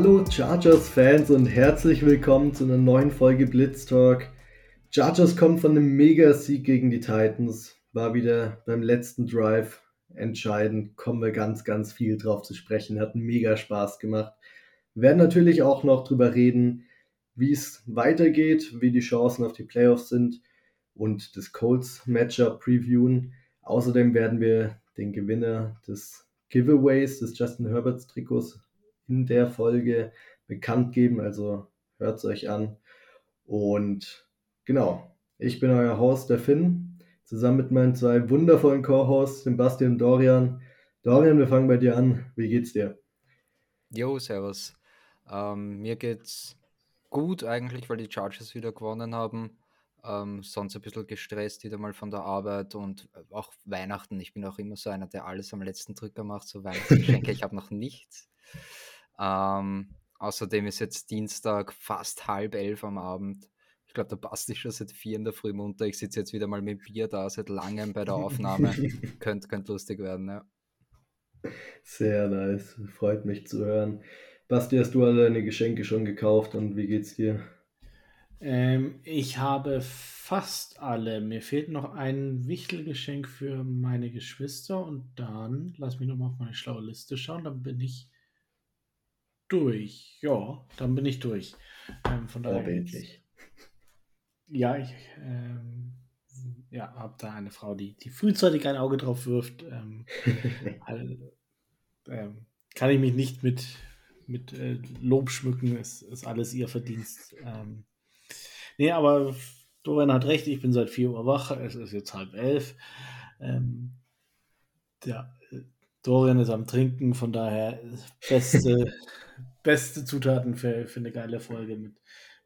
Hallo Chargers-Fans und herzlich willkommen zu einer neuen Folge Blitz Talk. Chargers kommt von einem Mega-Sieg gegen die Titans, war wieder beim letzten Drive entscheidend, kommen wir ganz, ganz viel drauf zu sprechen, hat mega Spaß gemacht. Wir werden natürlich auch noch drüber reden, wie es weitergeht, wie die Chancen auf die Playoffs sind und das Colts Matchup previewen. Außerdem werden wir den Gewinner des Giveaways des Justin Herberts Trikots in der Folge bekannt geben. Also hört es euch an. Und genau, ich bin euer Host, der Finn, zusammen mit meinen zwei wundervollen Co-Hosts, dem Bastian und Dorian. Dorian, wir fangen bei dir an. Wie geht's dir? Jo, servus. Ähm, mir geht's gut eigentlich, weil die Chargers wieder gewonnen haben. Ähm, sonst ein bisschen gestresst wieder mal von der Arbeit und auch Weihnachten. Ich bin auch immer so einer, der alles am letzten Drücker macht, so Weihnachtsgeschenke. ich habe noch nichts. Ähm, außerdem ist jetzt Dienstag fast halb elf am Abend. Ich glaube, da passt ich schon seit vier in der Früh munter. Ich sitze jetzt wieder mal mit Bier da, seit langem bei der Aufnahme. könnte könnt lustig werden, ja. Sehr nice. Freut mich zu hören. Basti, hast du alle deine Geschenke schon gekauft und wie geht's dir? Ähm, ich habe fast alle. Mir fehlt noch ein Wichtelgeschenk für meine Geschwister und dann, lass mich nochmal auf meine schlaue Liste schauen, dann bin ich durch. Ja, dann bin ich durch. Ähm, von daher. Vorbildlich. Ja, ich ähm, ja, habe da eine Frau, die, die frühzeitig ein Auge drauf wirft. Ähm, all, ähm, kann ich mich nicht mit, mit äh, Lob schmücken, es ist alles ihr Verdienst. Ähm, nee, aber Dorian hat recht, ich bin seit 4 Uhr wach, es ist jetzt halb elf. Ähm, ja, Dorian ist am Trinken, von daher beste, beste Zutaten für, für eine geile Folge mit,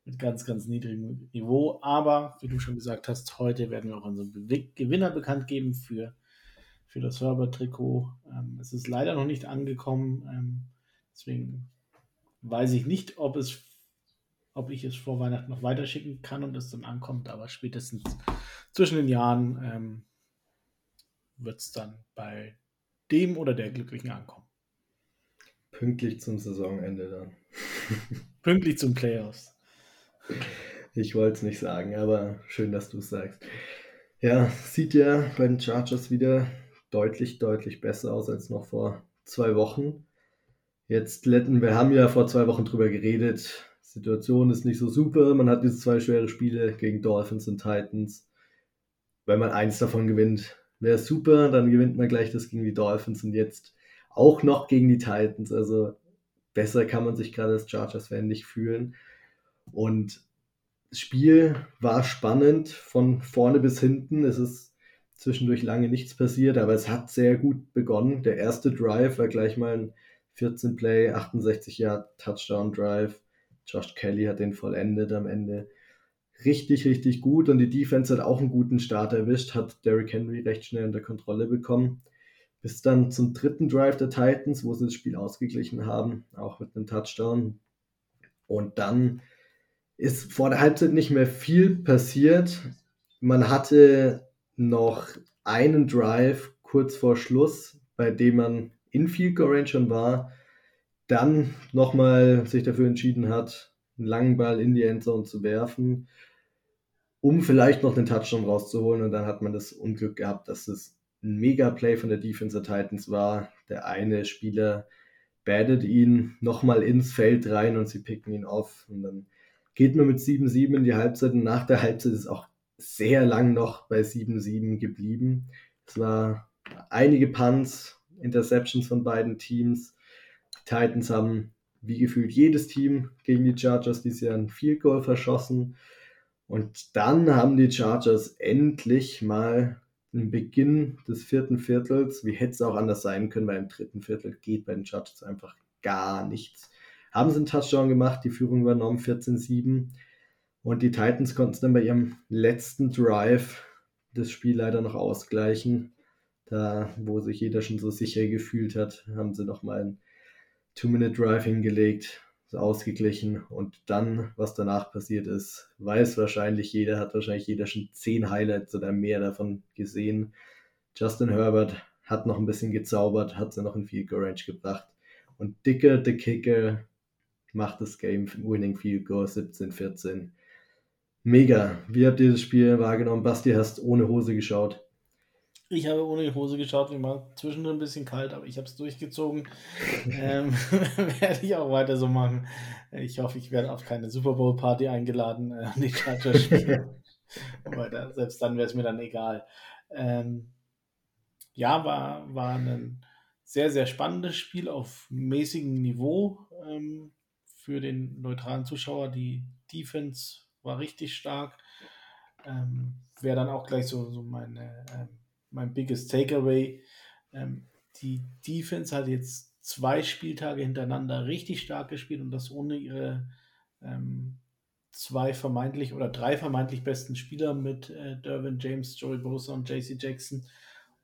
mit ganz, ganz niedrigem Niveau. Aber wie du schon gesagt hast, heute werden wir auch unseren Gewinner bekannt geben für, für das Herbert-Trikot. Ähm, es ist leider noch nicht angekommen, ähm, deswegen weiß ich nicht, ob es ob ich es vor Weihnachten noch weiterschicken kann und es dann ankommt, aber spätestens zwischen den Jahren ähm, wird es dann bei dem oder der Glücklichen ankommen. Pünktlich zum Saisonende dann. Pünktlich zum Playoffs. Ich wollte es nicht sagen, aber schön, dass du es sagst. Ja, sieht ja bei den Chargers wieder deutlich, deutlich besser aus als noch vor zwei Wochen. Jetzt, wir haben ja vor zwei Wochen drüber geredet. Situation ist nicht so super. Man hat diese zwei schwere Spiele gegen Dolphins und Titans. Wenn man eins davon gewinnt, wäre super. Dann gewinnt man gleich das gegen die Dolphins und jetzt auch noch gegen die Titans. Also besser kann man sich gerade als Chargers-Fan nicht fühlen. Und das Spiel war spannend von vorne bis hinten. Es ist zwischendurch lange nichts passiert, aber es hat sehr gut begonnen. Der erste Drive war gleich mal ein 14 Play, 68 Yard Touchdown Drive. Josh Kelly hat den vollendet am Ende. Richtig, richtig gut und die Defense hat auch einen guten Start erwischt, hat Derrick Henry recht schnell unter Kontrolle bekommen. Bis dann zum dritten Drive der Titans, wo sie das Spiel ausgeglichen haben, auch mit einem Touchdown. Und dann ist vor der Halbzeit nicht mehr viel passiert. Man hatte noch einen Drive kurz vor Schluss, bei dem man in Field Goal Range schon war, dann nochmal sich dafür entschieden hat, einen langen Ball in die Endzone zu werfen, um vielleicht noch den Touchdown rauszuholen. Und dann hat man das Unglück gehabt, dass es ein Mega-Play von der Defense der Titans war. Der eine Spieler badet ihn nochmal ins Feld rein und sie picken ihn auf. Und dann geht man mit 7-7 in die Halbzeit. Und nach der Halbzeit ist auch sehr lang noch bei 7-7 geblieben. Es war einige Punts, Interceptions von beiden Teams. Die Titans haben wie gefühlt jedes Team gegen die Chargers dieses Jahr ein Field Goal verschossen. Und dann haben die Chargers endlich mal den Beginn des vierten Viertels, wie hätte es auch anders sein können, weil im dritten Viertel geht bei den Chargers einfach gar nichts. Haben sie einen Touchdown gemacht, die Führung übernommen, 14-7. Und die Titans konnten es dann bei ihrem letzten Drive das Spiel leider noch ausgleichen. Da, wo sich jeder schon so sicher gefühlt hat, haben sie nochmal ein Two-Minute-Drive hingelegt, ausgeglichen. Und dann, was danach passiert ist, weiß wahrscheinlich jeder, hat wahrscheinlich jeder schon zehn Highlights oder mehr davon gesehen. Justin Herbert hat noch ein bisschen gezaubert, hat sie noch in Field Goal Range gebracht. Und Dicker, the Kicker, macht das Game Winning Field Goal 17-14. Mega. Wie habt ihr das Spiel wahrgenommen? Basti, hast ohne Hose geschaut. Ich habe ohne Hose geschaut, mir war zwischendrin ein bisschen kalt, aber ich habe es durchgezogen. ähm, werde ich auch weiter so machen. Ich hoffe, ich werde auf keine Super Bowl Party eingeladen, äh, die Chargers spielen. da, selbst dann wäre es mir dann egal. Ähm, ja, war, war ein sehr, sehr spannendes Spiel auf mäßigem Niveau ähm, für den neutralen Zuschauer. Die Defense war richtig stark. Ähm, Wäre dann auch gleich so, so meine, ähm, mein biggest Takeaway. Ähm, die Defense hat jetzt zwei Spieltage hintereinander richtig stark gespielt und das ohne ihre ähm, zwei vermeintlich oder drei vermeintlich besten Spieler mit äh, Derwin James, Joey Bosa und JC Jackson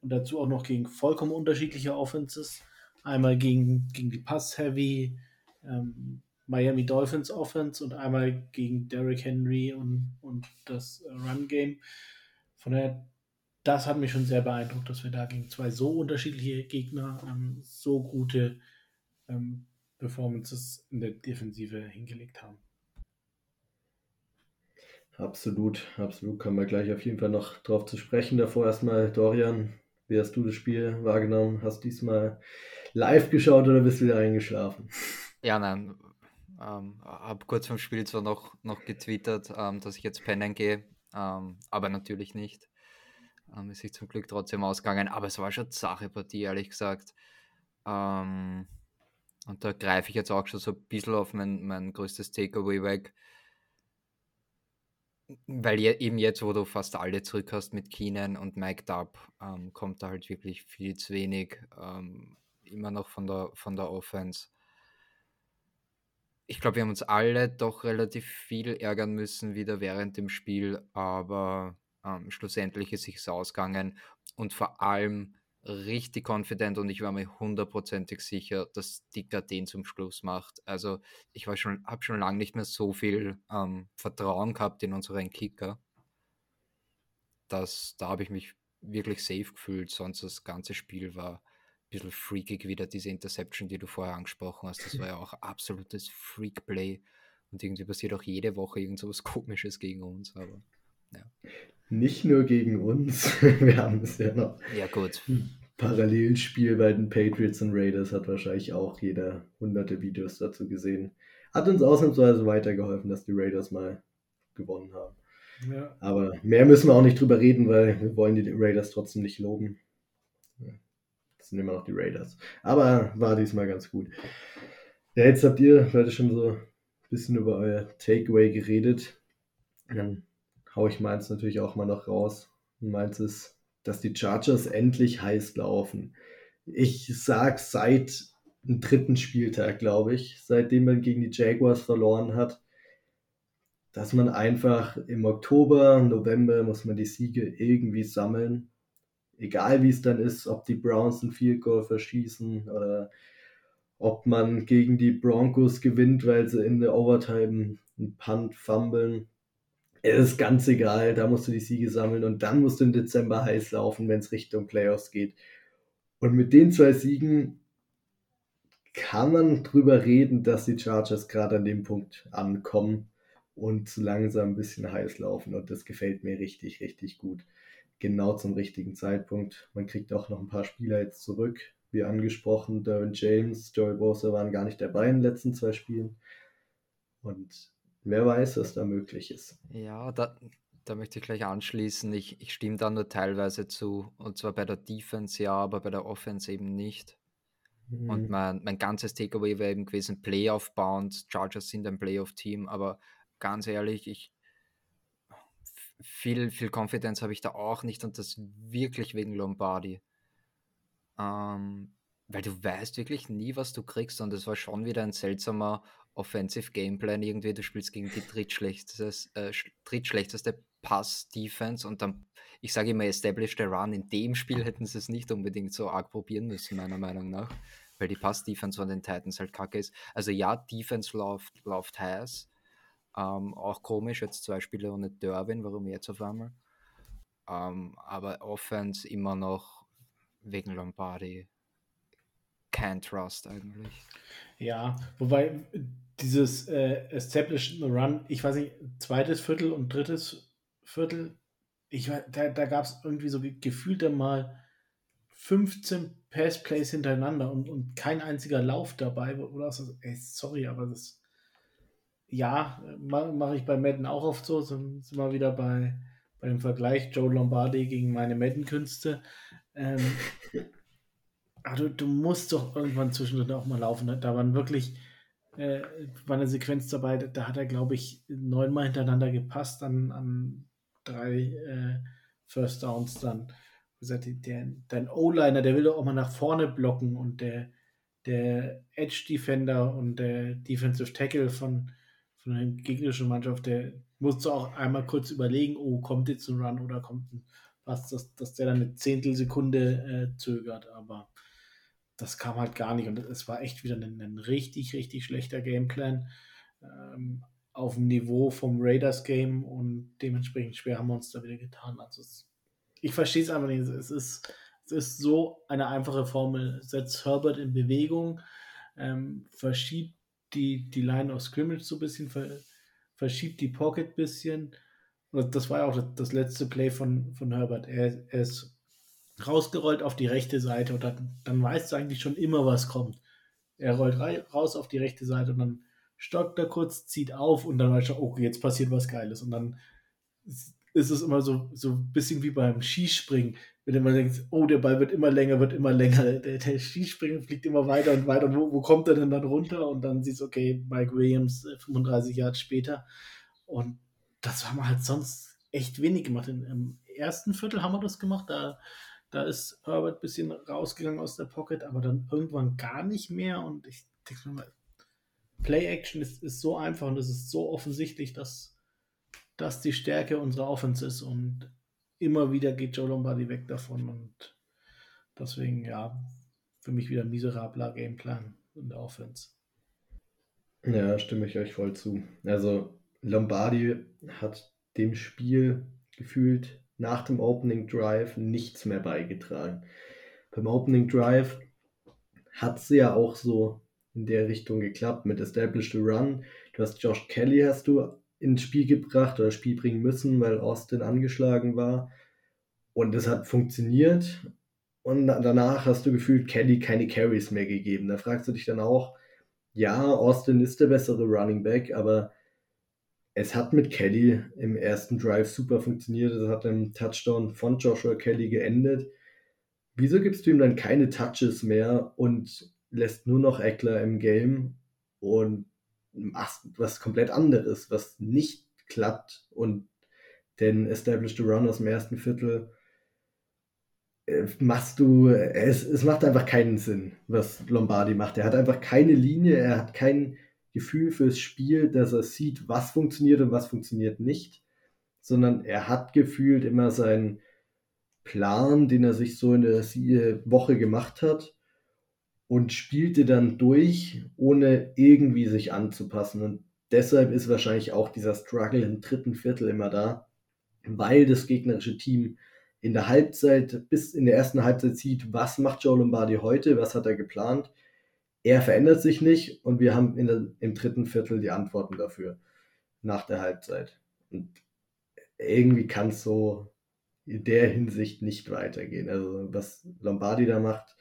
und dazu auch noch gegen vollkommen unterschiedliche Offenses. Einmal gegen, gegen die Pass-Heavy ähm, Miami Dolphins Offense und einmal gegen Derrick Henry und, und das äh, Run-Game. Von daher, das hat mich schon sehr beeindruckt, dass wir da gegen zwei so unterschiedliche Gegner ähm, so gute ähm, Performances in der Defensive hingelegt haben. Absolut, absolut. Kommen wir gleich auf jeden Fall noch drauf zu sprechen. Davor erstmal, Dorian, wie hast du das Spiel wahrgenommen? Hast du diesmal live geschaut oder bist du wieder eingeschlafen? Ja, nein, ähm, habe kurz vom Spiel zwar noch, noch getwittert, ähm, dass ich jetzt pennen gehe, ähm, aber natürlich nicht. Ähm, ist sich zum Glück trotzdem ausgegangen, aber es war schon Sache-Partie, ehrlich gesagt. Ähm, und da greife ich jetzt auch schon so ein bisschen auf mein, mein größtes Takeaway weg. Weil je, eben jetzt, wo du fast alle zurück hast mit Keenan und Mike Dub, ähm, kommt da halt wirklich viel zu wenig immer noch von der, von der Offense ich glaube, wir haben uns alle doch relativ viel ärgern müssen wieder während dem Spiel, aber ähm, schlussendlich ist sich ausgegangen und vor allem richtig confident und ich war mir hundertprozentig sicher, dass Dicker den zum Schluss macht. Also ich schon, habe schon lange nicht mehr so viel ähm, Vertrauen gehabt in unseren Kicker. dass da habe ich mich wirklich safe gefühlt, sonst das ganze Spiel war bisschen freakig wieder, diese Interception, die du vorher angesprochen hast. Das war ja auch absolutes Freak-Play. Und irgendwie passiert auch jede Woche irgend so was Komisches gegen uns. Aber ja. Nicht nur gegen uns. Wir haben es ja noch. Ja, gut. Parallelspiel bei den Patriots und Raiders hat wahrscheinlich auch jeder hunderte Videos dazu gesehen. Hat uns ausnahmsweise weitergeholfen, dass die Raiders mal gewonnen haben. Ja. Aber mehr müssen wir auch nicht drüber reden, weil wir wollen die Raiders trotzdem nicht loben sind immer noch die Raiders. Aber war diesmal ganz gut. Ja, jetzt habt ihr heute schon so ein bisschen über euer Takeaway geredet. Dann haue ich meins natürlich auch mal noch raus. Meins ist, dass die Chargers endlich heiß laufen. Ich sag seit dem dritten Spieltag, glaube ich, seitdem man gegen die Jaguars verloren hat, dass man einfach im Oktober, November muss man die Siege irgendwie sammeln egal wie es dann ist, ob die Browns ein Field Goal verschießen oder ob man gegen die Broncos gewinnt, weil sie in der Overtime einen Punt fummeln. Ist ganz egal, da musst du die Siege sammeln und dann musst du im Dezember heiß laufen, wenn es Richtung Playoffs geht. Und mit den zwei Siegen kann man drüber reden, dass die Chargers gerade an dem Punkt ankommen und langsam ein bisschen heiß laufen und das gefällt mir richtig, richtig gut genau zum richtigen Zeitpunkt. Man kriegt auch noch ein paar Spieler jetzt zurück. Wie angesprochen, Derwin James, Joey Bosa waren gar nicht dabei in den letzten zwei Spielen. Und wer weiß, was da möglich ist. Ja, da, da möchte ich gleich anschließen. Ich, ich stimme da nur teilweise zu. Und zwar bei der Defense ja, aber bei der Offense eben nicht. Mhm. Und mein, mein ganzes Takeaway wäre eben gewesen, Playoff-Bound. Chargers sind ein Playoff-Team, aber ganz ehrlich, ich, viel, viel Confidence habe ich da auch nicht und das wirklich wegen Lombardi. Ähm, weil du weißt wirklich nie, was du kriegst und es war schon wieder ein seltsamer Offensive Gameplan irgendwie. Du spielst gegen die drittschlechteste, äh, drittschlechteste Pass-Defense und dann, ich sage immer, Established Run. In dem Spiel hätten sie es nicht unbedingt so arg probieren müssen, meiner Meinung nach, weil die Pass-Defense von den Titans halt kacke ist. Also ja, Defense läuft, läuft heiß, ähm, auch komisch, jetzt zwei Spiele ohne Derwin, warum jetzt auf einmal? Ähm, aber Offense immer noch wegen Lombardi kein Trust eigentlich. Ja, wobei dieses äh, Establish the Run, ich weiß nicht, zweites Viertel und drittes Viertel, ich, da, da gab es irgendwie so gefühlt mal 15 Passplays hintereinander und, und kein einziger Lauf dabei. Oder so, ey, sorry, aber das, ja, mache mach ich bei Madden auch oft so. Sind, sind wir wieder bei, bei dem Vergleich Joe Lombardi gegen meine Madden-Künste. Ähm, aber du, du musst doch irgendwann zwischendurch auch mal laufen. Da waren wirklich äh, war eine Sequenz dabei, da hat er, glaube ich, neunmal hintereinander gepasst an, an drei äh, First Downs dann. Gesagt, der, dein O-Liner, der will doch auch mal nach vorne blocken und der, der Edge-Defender und der Defensive Tackle von, von der gegnerischen Mannschaft, der musste auch einmal kurz überlegen, oh, kommt jetzt ein Run oder kommt ein was, dass, dass der dann eine Zehntelsekunde äh, zögert, aber das kam halt gar nicht. Und es war echt wieder ein, ein richtig, richtig schlechter Gameplan ähm, auf dem Niveau vom Raiders-Game und dementsprechend schwer haben wir uns da wieder getan. Also es, ich verstehe es einfach nicht. Es ist, es ist so eine einfache Formel. Setzt Herbert in Bewegung, ähm, verschiebt die, die Line of Scrimmage so ein bisschen, ver, verschiebt die Pocket ein bisschen. Und das war ja auch das, das letzte Play von, von Herbert. Er, er ist rausgerollt auf die rechte Seite und dann, dann weißt du eigentlich schon immer, was kommt. Er rollt raus auf die rechte Seite und dann stockt er kurz, zieht auf und dann weißt du, okay, jetzt passiert was Geiles. Und dann ist es immer so, so ein bisschen wie beim Skispringen, wenn du mal denkst, oh, der Ball wird immer länger, wird immer länger, der, der Skispringen fliegt immer weiter und weiter. Wo, wo kommt er denn dann runter? Und dann siehst du, okay, Mike Williams 35 äh, Jahre später. Und das haben wir halt sonst echt wenig gemacht. Im ersten Viertel haben wir das gemacht, da da ist Herbert ein bisschen rausgegangen aus der Pocket, aber dann irgendwann gar nicht mehr. Und ich denke mal, Play-Action ist, ist so einfach und es ist so offensichtlich, dass das die Stärke unserer Offense ist. Und immer wieder geht Joe Lombardi weg davon. Und deswegen, ja, für mich wieder miserabler Gameplan in der Offense. Ja, stimme ich euch voll zu. Also Lombardi hat dem Spiel gefühlt nach dem Opening Drive nichts mehr beigetragen. Beim Opening Drive hat es ja auch so in der Richtung geklappt mit Established Run. Du hast Josh Kelly hast du ins Spiel gebracht oder Spiel bringen müssen, weil Austin angeschlagen war. Und es hat funktioniert. Und danach hast du gefühlt Kelly keine Carries mehr gegeben. Da fragst du dich dann auch, ja, Austin ist der bessere Running Back, aber es hat mit Kelly im ersten Drive super funktioniert. Es hat im Touchdown von Joshua Kelly geendet. Wieso gibst du ihm dann keine Touches mehr und lässt nur noch Eckler im Game und machst was komplett anderes, was nicht klappt und den Established Run aus dem ersten Viertel äh, machst du, es, es macht einfach keinen Sinn, was Lombardi macht. Er hat einfach keine Linie, er hat keinen Gefühl fürs Spiel, dass er sieht, was funktioniert und was funktioniert nicht, sondern er hat gefühlt immer seinen Plan, den er sich so in der Woche gemacht hat und spielte dann durch, ohne irgendwie sich anzupassen. Und deshalb ist wahrscheinlich auch dieser Struggle im dritten Viertel immer da, weil das gegnerische Team in der Halbzeit bis in der ersten Halbzeit sieht, was macht Joe Lombardi heute, was hat er geplant er verändert sich nicht und wir haben der, im dritten Viertel die Antworten dafür nach der Halbzeit. Und irgendwie kann es so in der Hinsicht nicht weitergehen. Also was Lombardi da macht,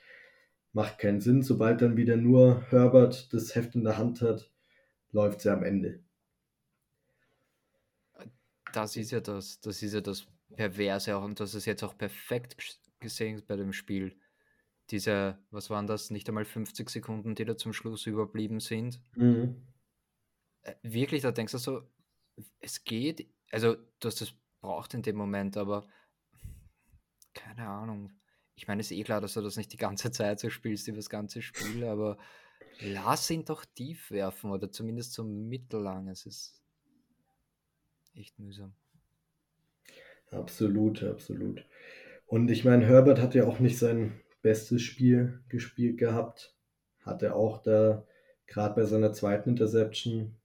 macht keinen Sinn. Sobald dann wieder nur Herbert das Heft in der Hand hat, läuft sie am Ende. Das ist ja das, das ist ja das Perverse auch und das ist jetzt auch perfekt gesehen bei dem Spiel diese, was waren das, nicht einmal 50 Sekunden, die da zum Schluss überblieben sind. Mhm. Äh, wirklich, da denkst du so, es geht, also du hast das braucht in dem Moment, aber keine Ahnung. Ich meine, es ist eh klar, dass du das nicht die ganze Zeit so spielst, über das ganze Spiel, aber lass ihn doch tief werfen oder zumindest so mittellang. Es ist echt mühsam. Absolut, absolut. Und ich meine, Herbert hat ja auch nicht sein bestes Spiel gespielt gehabt. Hatte auch da gerade bei seiner zweiten Interception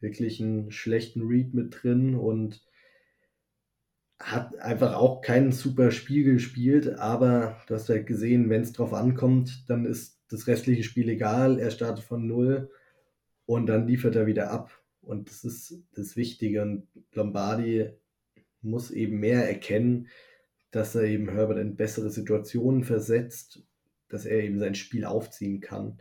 wirklich einen schlechten Read mit drin und hat einfach auch kein super Spiel gespielt, aber du hast ja gesehen, wenn es drauf ankommt, dann ist das restliche Spiel egal. Er startet von null und dann liefert er wieder ab. Und das ist das Wichtige. Und Lombardi muss eben mehr erkennen, dass er eben Herbert in bessere Situationen versetzt, dass er eben sein Spiel aufziehen kann.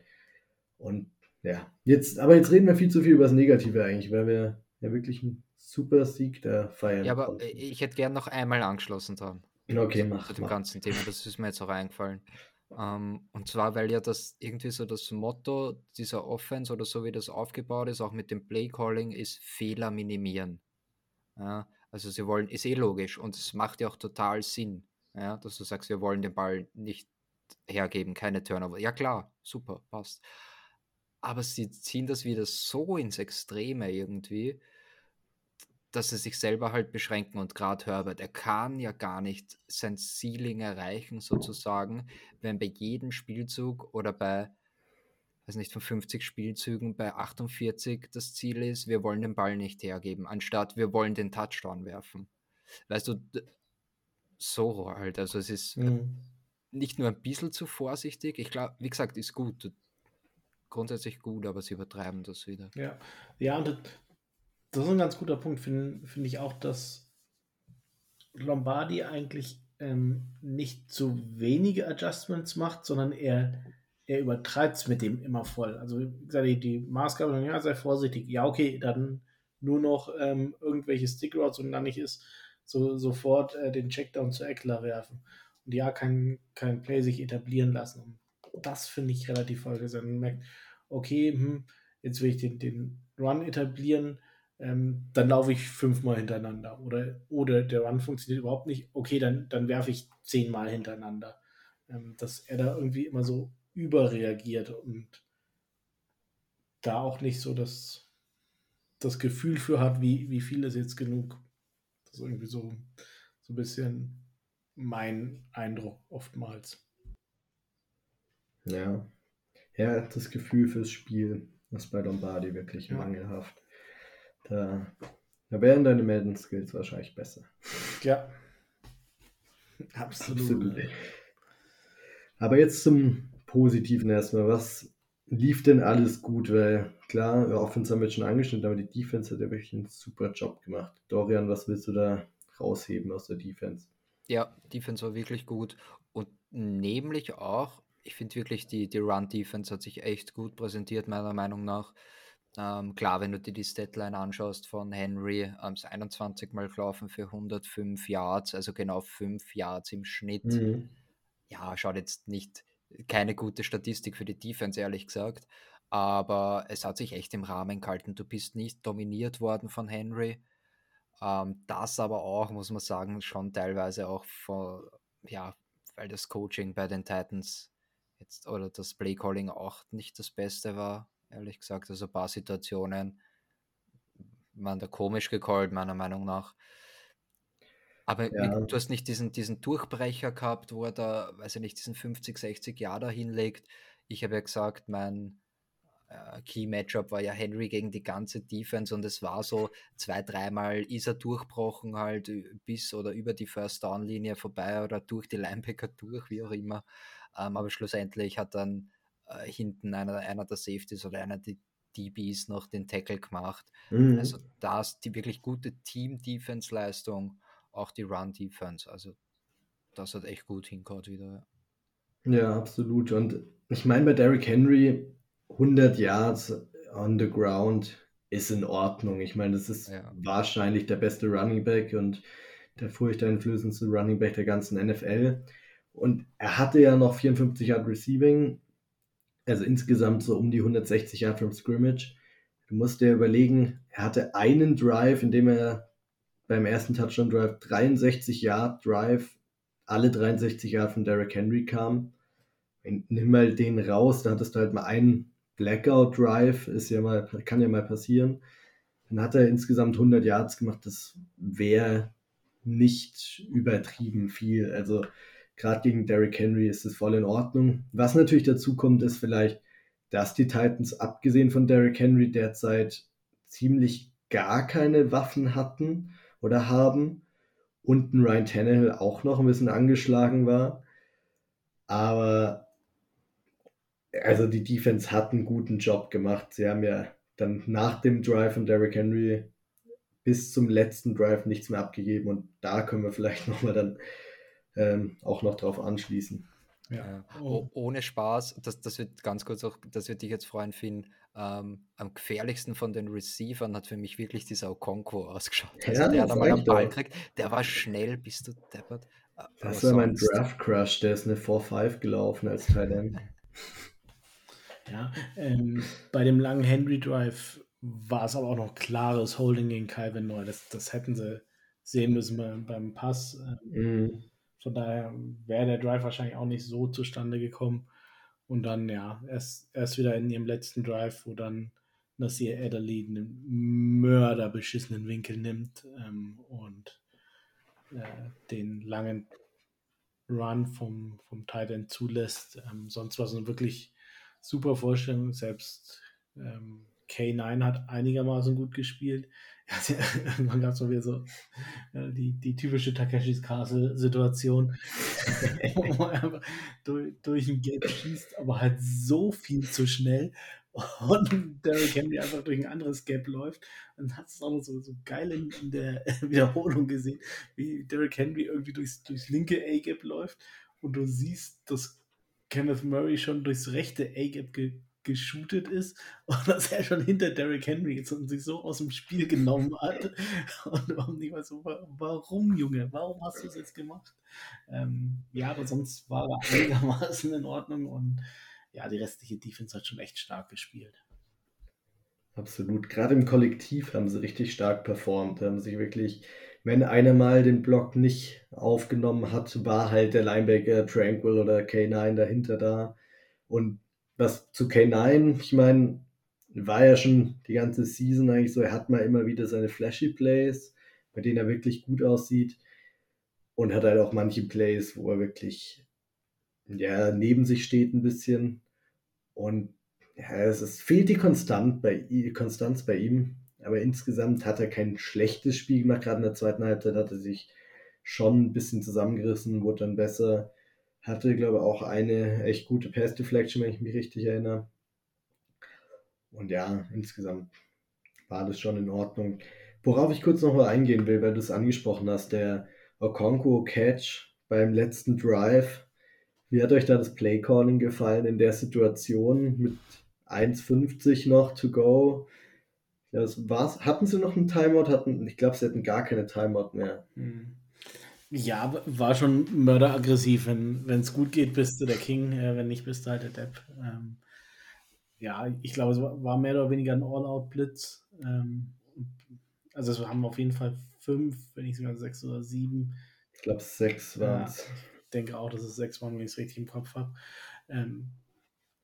Und ja, jetzt, aber jetzt reden wir viel zu viel über das Negative eigentlich, weil wir ja wirklich einen super Sieg da feiern. Ja, aber konnten. ich hätte gern noch einmal angeschlossen dran. Okay, mach. Zu dem mach. ganzen Thema, das ist mir jetzt auch eingefallen. Ähm, und zwar, weil ja das irgendwie so das Motto dieser Offense oder so wie das aufgebaut ist, auch mit dem Play Calling, ist Fehler minimieren. Ja, also sie wollen, ist eh logisch und es macht ja auch total Sinn, ja, dass du sagst, wir wollen den Ball nicht hergeben, keine Turnover. Ja klar, super, passt. Aber sie ziehen das wieder so ins Extreme irgendwie, dass sie sich selber halt beschränken und gerade Herbert, er kann ja gar nicht sein Ceiling erreichen sozusagen, wenn bei jedem Spielzug oder bei, weiß nicht, von 50 Spielzügen bei 48 das Ziel ist, wir wollen den Ball nicht hergeben, anstatt wir wollen den Touchdown werfen. Weißt du, so halt, also es ist mhm. nicht nur ein bisschen zu vorsichtig, ich glaube, wie gesagt, ist gut, grundsätzlich gut, aber sie übertreiben das wieder. Ja, ja und das ist ein ganz guter Punkt, finde find ich auch, dass Lombardi eigentlich ähm, nicht zu wenige Adjustments macht, sondern er, er übertreibt es mit dem immer voll. Also, wie gesagt, die, die Maßgabe, ja, sei vorsichtig. Ja, okay, dann nur noch ähm, irgendwelche Stickroutes und dann nicht ist, so, sofort äh, den Checkdown zu Eckler werfen. Und ja, kein, kein Play sich etablieren lassen. Und das finde ich relativ vollgesetzt. Man merkt, okay, hm, jetzt will ich den, den Run etablieren ähm, dann laufe ich fünfmal hintereinander. Oder, oder der Run funktioniert überhaupt nicht, okay, dann, dann werfe ich zehnmal hintereinander. Ähm, dass er da irgendwie immer so überreagiert und da auch nicht so das, das Gefühl für hat, wie, wie viel ist jetzt genug. Das ist irgendwie so, so ein bisschen mein Eindruck oftmals. Ja. Ja, das Gefühl fürs Spiel ist bei Lombardi wirklich ja. mangelhaft. Da, da wären deine Madden-Skills wahrscheinlich besser. Ja. Absolut. Absolut. Aber jetzt zum Positiven erstmal. Was lief denn alles gut? Weil klar, Offense haben wir schon angeschnitten, aber die Defense hat ja wirklich einen super Job gemacht. Dorian, was willst du da rausheben aus der Defense? Ja, Defense war wirklich gut. Und nämlich auch, ich finde wirklich, die, die Run-Defense hat sich echt gut präsentiert, meiner Meinung nach. Ähm, klar, wenn du dir die Statline anschaust von Henry, ähm, 21 Mal gelaufen für 105 Yards, also genau 5 Yards im Schnitt. Mhm. Ja, schaut jetzt nicht, keine gute Statistik für die Defense, ehrlich gesagt. Aber es hat sich echt im Rahmen gehalten. Du bist nicht dominiert worden von Henry. Ähm, das aber auch, muss man sagen, schon teilweise auch von, ja, weil das Coaching bei den Titans jetzt oder das Playcalling auch nicht das Beste war ehrlich gesagt. Also ein paar Situationen waren da komisch gecallt, meiner Meinung nach. Aber ja. du hast nicht diesen, diesen Durchbrecher gehabt, wo er da, weiß ich nicht, diesen 50, 60 Jahre da hinlegt. Ich habe ja gesagt, mein äh, Key-Matchup war ja Henry gegen die ganze Defense und es war so zwei, dreimal ist er durchbrochen halt bis oder über die First-Down-Linie vorbei oder durch die Linebacker durch, wie auch immer. Ähm, aber schlussendlich hat dann äh, hinten einer, einer der Safeties oder einer der DBs noch den Tackle gemacht. Mhm. Also da ist die wirklich gute Team-Defense-Leistung, auch die Run-Defense. Also das hat echt gut hingehauen wieder. Ja, absolut. Und ich meine, bei Derrick Henry 100 Yards on the ground ist in Ordnung. Ich meine, das ist ja. wahrscheinlich der beste Running Back und der furchteinflößendste Running Back der ganzen NFL. Und er hatte ja noch 54 Yard Receiving also insgesamt so um die 160 Jahre vom Scrimmage. Du musst dir überlegen, er hatte einen Drive, in dem er beim ersten Touchdown Drive 63 Yard Drive, alle 63 Jahre von Derrick Henry kam. Nimm mal den raus, da hattest du halt mal einen Blackout Drive, ist ja mal, kann ja mal passieren. Dann hat er insgesamt 100 Yards gemacht, das wäre nicht übertrieben viel. Also Gerade gegen Derrick Henry ist es voll in Ordnung. Was natürlich dazu kommt, ist vielleicht, dass die Titans abgesehen von Derrick Henry derzeit ziemlich gar keine Waffen hatten oder haben und ein Ryan Tannehill auch noch ein bisschen angeschlagen war. Aber also die Defense hat einen guten Job gemacht. Sie haben ja dann nach dem Drive von Derrick Henry bis zum letzten Drive nichts mehr abgegeben und da können wir vielleicht nochmal dann ähm, auch noch drauf anschließen. Ja. Oh. Ohne Spaß, das, das wird ganz kurz auch, das wird dich jetzt freuen, Finn. Ähm, am gefährlichsten von den Receivern hat für mich wirklich dieser Okonkwo ausgeschaut. Also ja, der hat mal am Ball kriegt, der war schnell, bist du deppert. Das war mein Draft Crush, der ist eine 4-5 gelaufen als Thailand. ja, ähm, bei dem langen Henry Drive war es aber auch noch klares Holding gegen Calvin Neu. Das, das hätten sie sehen müssen beim, beim Pass. Ähm, mm. Von daher wäre der Drive wahrscheinlich auch nicht so zustande gekommen. Und dann, ja, erst, erst wieder in ihrem letzten Drive, wo dann Nasir Adderley einen mörderbeschissenen Winkel nimmt ähm, und äh, den langen Run vom, vom Titan zulässt. Ähm, sonst war es eine wirklich super Vorstellung. Selbst ähm, K9 hat einigermaßen gut gespielt. Ja, irgendwann gab es mal wieder so ja, die, die typische Takeshis Castle-Situation, wo er einfach durch, durch ein Gap schießt, aber halt so viel zu schnell und Derrick Henry einfach durch ein anderes Gap läuft. Und hat es auch noch so, so geil in, in, der Wiederholung gesehen, wie Derrick Henry irgendwie durchs, durchs linke A-Gap läuft und du siehst, dass Kenneth Murray schon durchs rechte A-Gap ge geshootet ist und dass er schon hinter Derrick Henry ist und sich so aus dem Spiel genommen hat. Und warum nicht mal so, warum, Junge, warum hast du es jetzt gemacht? Ähm, ja, aber sonst war er einigermaßen in Ordnung und ja, die restliche Defense hat schon echt stark gespielt. Absolut. Gerade im Kollektiv haben sie richtig stark performt. Haben sich wirklich, wenn einer mal den Block nicht aufgenommen hat, war halt der Linebacker Tranquil oder K9 dahinter da. Und was zu K9, ich meine, war ja schon die ganze Season eigentlich so, er hat mal immer wieder seine flashy Plays, bei denen er wirklich gut aussieht und hat halt auch manche Plays, wo er wirklich ja, neben sich steht ein bisschen und ja, es ist, fehlt die Konstant bei, Konstanz bei ihm, aber insgesamt hat er kein schlechtes Spiel gemacht, gerade in der zweiten Halbzeit hat er sich schon ein bisschen zusammengerissen, wurde dann besser hatte, glaube ich, auch eine echt gute Pass Deflection, wenn ich mich richtig erinnere. Und ja, insgesamt war das schon in Ordnung. Worauf ich kurz noch mal eingehen will, weil du es angesprochen hast, der Okonko Catch beim letzten Drive. Wie hat euch da das Play Calling gefallen in der Situation mit 1,50 noch to go? Das war's. Hatten sie noch einen Timeout? Hatten, ich glaube, sie hatten gar keine Timeout mehr. Mhm. Ja, war schon mörderaggressiv. Wenn es gut geht, bist du der King, äh, wenn nicht, bist du halt der Depp. Ähm, ja, ich glaube, es war mehr oder weniger ein All-Out-Blitz. Ähm, also es haben auf jeden Fall fünf, wenn nicht sogar sechs oder sieben. Ich glaube, sechs waren es. Ja, ich denke auch, dass es sechs waren, wenn ich es richtig im Kopf habe. Ähm,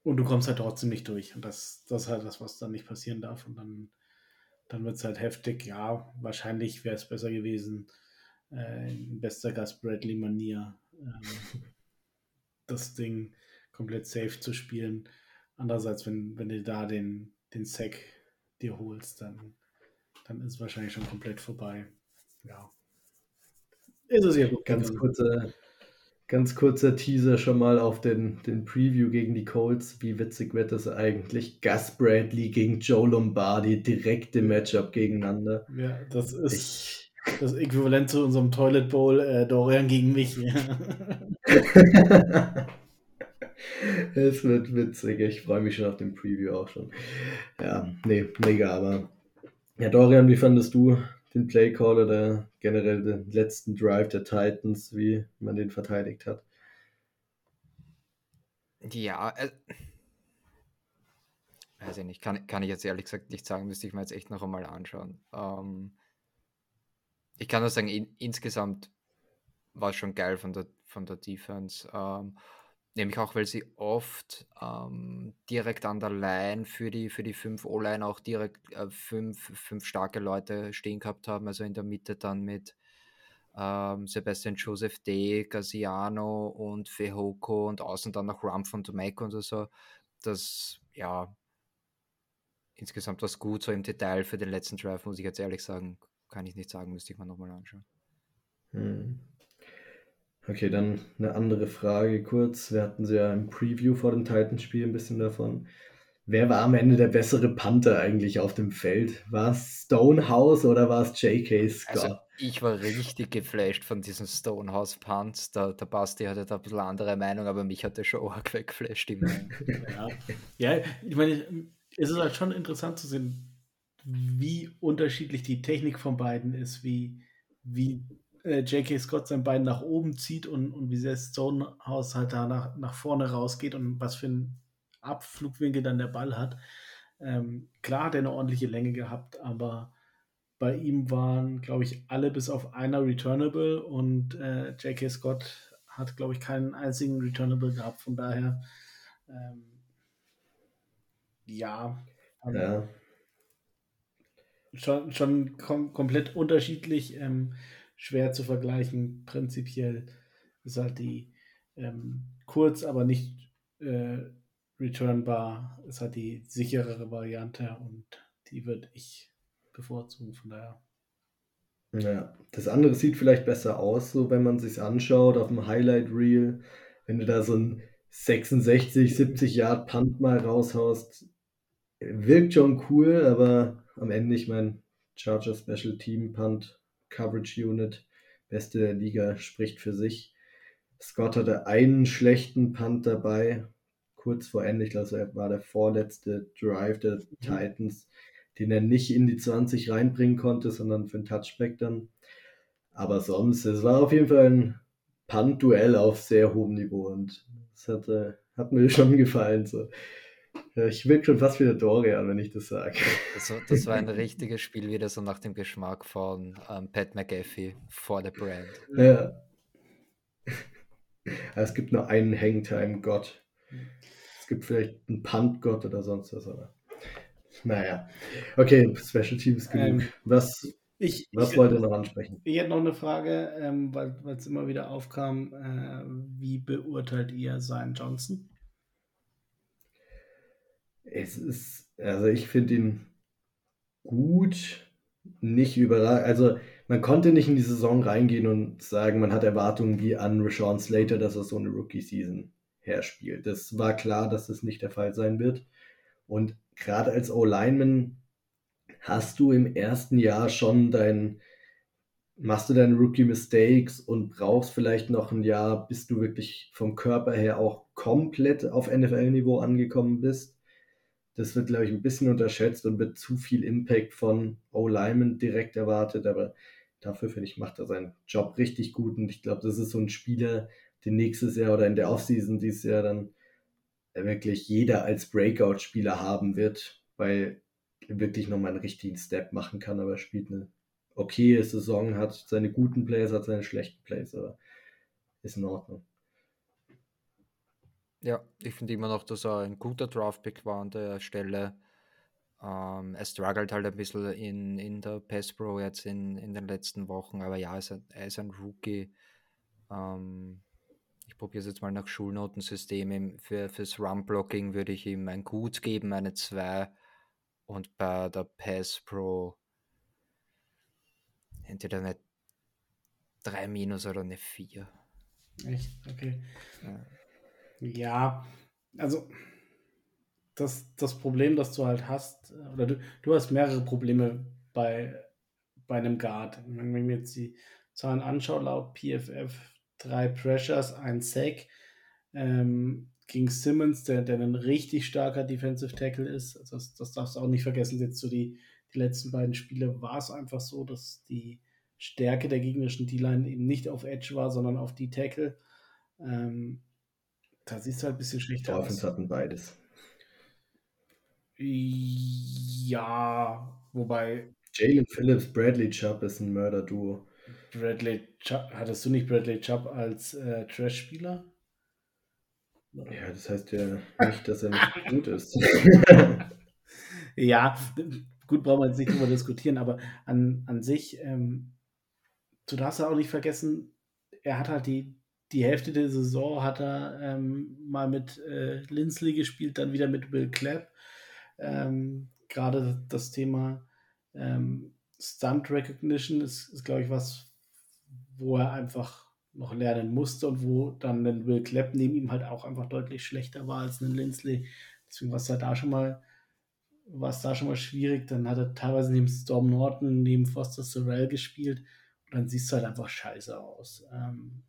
und du kommst halt trotzdem nicht durch. Und das, das ist halt das, was dann nicht passieren darf. Und dann, dann wird es halt heftig. Ja, wahrscheinlich wäre es besser gewesen, äh, in bester Gast Bradley-Manier ähm, das Ding komplett safe zu spielen. Andererseits, wenn, wenn du da den, den Sack dir holst, dann, dann ist es wahrscheinlich schon komplett vorbei. Ja. Ist es ja gut. Ganz kurzer, ganz kurzer Teaser schon mal auf den, den Preview gegen die Colts. Wie witzig wird das eigentlich? Gus Bradley gegen Joe Lombardi, direkte Matchup gegeneinander. Ja, das ist. Ich, das Äquivalent zu unserem Toilet Bowl äh, Dorian gegen mich. es wird witzig. Ich freue mich schon auf den Preview auch schon. Ja, nee, mega. Aber ja, Dorian, wie fandest du den Play Call oder generell den letzten Drive der Titans, wie man den verteidigt hat? Ja, äh, weiß ich nicht, kann, kann ich jetzt ehrlich gesagt nicht sagen, müsste ich mir jetzt echt noch einmal anschauen. Ähm, ich kann nur sagen, in, insgesamt war es schon geil von der, von der Defense. Ähm, nämlich auch, weil sie oft ähm, direkt an der Line für die, für die fünf O-Line auch direkt äh, fünf, fünf starke Leute stehen gehabt haben. Also in der Mitte dann mit ähm, Sebastian Joseph D, Gaziano und Fehoko und außen dann noch Rumpf und Domecco und so. Das, ja, insgesamt war es gut, so im Detail für den letzten Drive, muss ich jetzt ehrlich sagen kann ich nicht sagen, müsste ich mal nochmal anschauen. Hm. Okay, dann eine andere Frage kurz. Wir hatten sie ja im Preview vor dem Titans-Spiel ein bisschen davon. wer war am Ende der bessere Panther eigentlich auf dem Feld? War es Stonehouse oder war es J.K. Scott? Also ich war richtig geflasht von diesen Stonehouse Punts. Der, der Basti hatte da ein bisschen andere Meinung, aber mich hat der schon arg weggeflasht. ja. ja, ich meine, es ist halt schon interessant zu sehen, wie unterschiedlich die Technik von beiden ist, wie, wie äh, J.K. Scott sein Bein nach oben zieht und, und wie sehr Stonehouse halt da nach, nach vorne rausgeht und was für einen Abflugwinkel dann der Ball hat. Ähm, klar hat er eine ordentliche Länge gehabt, aber bei ihm waren, glaube ich, alle bis auf einer returnable und äh, J.K. Scott hat, glaube ich, keinen einzigen returnable gehabt. Von daher, ähm, ja. ja. Schon, schon kom komplett unterschiedlich. Ähm, schwer zu vergleichen. Prinzipiell ist halt die ähm, kurz, aber nicht äh, returnbar, ist halt die sicherere Variante und die würde ich bevorzugen, von daher. Ja, das andere sieht vielleicht besser aus, so wenn man sich anschaut auf dem Highlight Reel, wenn du da so ein 66, 70 Yard Punt mal raushaust, wirkt schon cool, aber am Ende, ich meine, Charger Special Team Punt Coverage Unit, beste der Liga, spricht für sich. Scott hatte einen schlechten Punt dabei, kurz vor Ende, ich glaube, war der vorletzte Drive der mhm. Titans, den er nicht in die 20 reinbringen konnte, sondern für ein Touchback dann. Aber sonst, es war auf jeden Fall ein Punt-Duell auf sehr hohem Niveau und es hat, hat mir schon gefallen. So. Ich wirke schon fast wie der Dorian, wenn ich das sage. Das, das, war ein richtiges Spiel wieder so nach dem Geschmack von ähm, Pat McAfee vor der Brand. Ja. Es gibt nur einen Hangtime-Gott. Es gibt vielleicht einen Punt-Gott oder sonst was, aber. Naja. Okay, Special Teams genug. Ähm, was ich, was ich wollt ihr noch ansprechen? Ich hätte noch eine Frage, ähm, weil es immer wieder aufkam. Äh, wie beurteilt ihr seinen Johnson? Es ist, also ich finde ihn gut, nicht überragend. Also man konnte nicht in die Saison reingehen und sagen, man hat Erwartungen wie an Rashawn Slater, dass er so eine Rookie-Season herspielt. Das war klar, dass das nicht der Fall sein wird. Und gerade als O-Lineman hast du im ersten Jahr schon dein, machst du deine Rookie-Mistakes und brauchst vielleicht noch ein Jahr, bis du wirklich vom Körper her auch komplett auf NFL-Niveau angekommen bist. Das wird, glaube ich, ein bisschen unterschätzt und wird zu viel Impact von O-Lyman direkt erwartet, aber dafür, finde ich, macht er seinen Job richtig gut und ich glaube, das ist so ein Spieler, den nächstes Jahr oder in der Offseason dieses Jahr dann wirklich jeder als Breakout-Spieler haben wird, weil er wirklich nochmal einen richtigen Step machen kann, aber er spielt eine okaye Saison, hat seine guten Plays, hat seine schlechten Plays, aber ist in Ordnung. Ja, ich finde immer noch, dass er ein guter Draftpick war an der Stelle. Ähm, er struggelt halt ein bisschen in, in der Pass Pro jetzt in, in den letzten Wochen, aber ja, er ist ein, er ist ein Rookie. Ähm, ich probiere es jetzt mal nach Schulnotensystem. Für, fürs Run-Blocking würde ich ihm ein Gut geben, eine 2. Und bei der Pass Pro entweder eine 3 minus oder eine 4. Echt? Okay. Ja. Ja, also das, das Problem, das du halt hast, oder du, du hast mehrere Probleme bei, bei einem Guard. Wenn ich mir jetzt die Zahlen anschaue, laut PFF drei Pressures, ein Sack ähm, gegen Simmons, der, der ein richtig starker Defensive Tackle ist. Das, das darfst du auch nicht vergessen. Jetzt so die, die letzten beiden Spiele war es einfach so, dass die Stärke der gegnerischen D-Line eben nicht auf Edge war, sondern auf die Tackle. Ähm, da siehst du halt ein bisschen schlechter aus. Dolphins hatten beides. Ja, wobei. Jalen Phillips, Bradley Chubb ist ein Mörder-Duo. Bradley Chubb, hattest du nicht Bradley Chubb als äh, Trash-Spieler? Ja, das heißt ja nicht, dass er nicht gut ist. ja, gut, brauchen wir jetzt nicht drüber diskutieren, aber an, an sich, ähm, du darfst ja auch nicht vergessen, er hat halt die, die Hälfte der Saison hat er ähm, mal mit äh, Lindsley gespielt, dann wieder mit Will Clapp. Ähm, Gerade das Thema ähm, Stunt Recognition ist, ist glaube ich, was, wo er einfach noch lernen musste und wo dann ein Will Clapp neben ihm halt auch einfach deutlich schlechter war als ein Lindsley. deswegen war es da schon mal war es da schon mal schwierig. Dann hat er teilweise neben Storm Norton, neben Foster Sorrell gespielt und dann siehst du halt einfach scheiße aus. Ähm,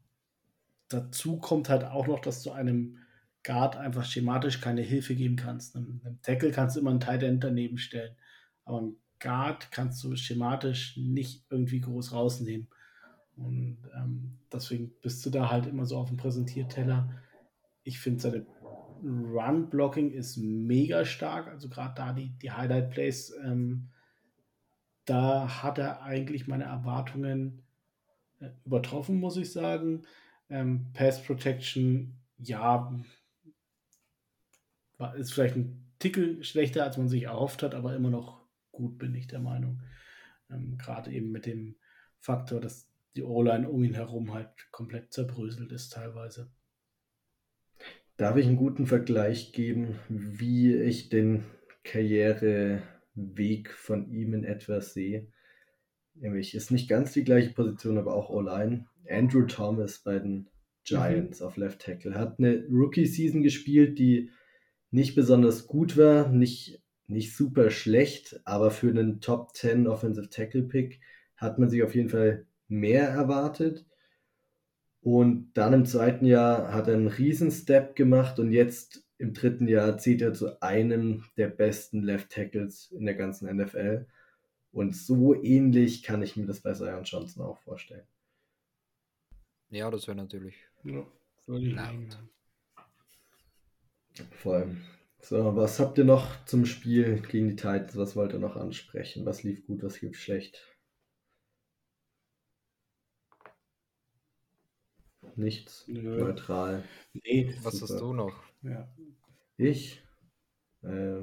dazu kommt halt auch noch, dass du einem Guard einfach schematisch keine Hilfe geben kannst. Einem, einem Tackle kannst du immer einen Tight End daneben stellen, aber ein Guard kannst du schematisch nicht irgendwie groß rausnehmen. Und ähm, deswegen bist du da halt immer so auf dem Präsentierteller. Ich finde seine Run-Blocking ist mega stark. Also gerade da die, die Highlight-Plays, ähm, da hat er eigentlich meine Erwartungen äh, übertroffen, muss ich sagen. Ähm, Pass Protection, ja, ist vielleicht ein Tickel schlechter, als man sich erhofft hat, aber immer noch gut, bin ich der Meinung. Ähm, gerade eben mit dem Faktor, dass die O-Line um ihn herum halt komplett zerbröselt ist teilweise. Darf ich einen guten Vergleich geben, wie ich den Karriereweg von ihm in etwas sehe? Nämlich ist nicht ganz die gleiche Position, aber auch O-Line. Andrew Thomas bei den Giants mhm. auf Left Tackle hat eine Rookie-Season gespielt, die nicht besonders gut war, nicht, nicht super schlecht, aber für einen Top 10 Offensive Tackle Pick hat man sich auf jeden Fall mehr erwartet. Und dann im zweiten Jahr hat er einen Riesen-Step gemacht und jetzt im dritten Jahr zieht er zu einem der besten Left Tackles in der ganzen NFL. Und so ähnlich kann ich mir das bei Zion Johnson auch vorstellen. Ja, das wäre natürlich. Ja, Vor allem. So, was habt ihr noch zum Spiel gegen die Titans? Was wollt ihr noch ansprechen? Was lief gut, was lief schlecht? nichts. Nö. Neutral. Nee, was Super. hast du noch? Ja. Ich? Äh,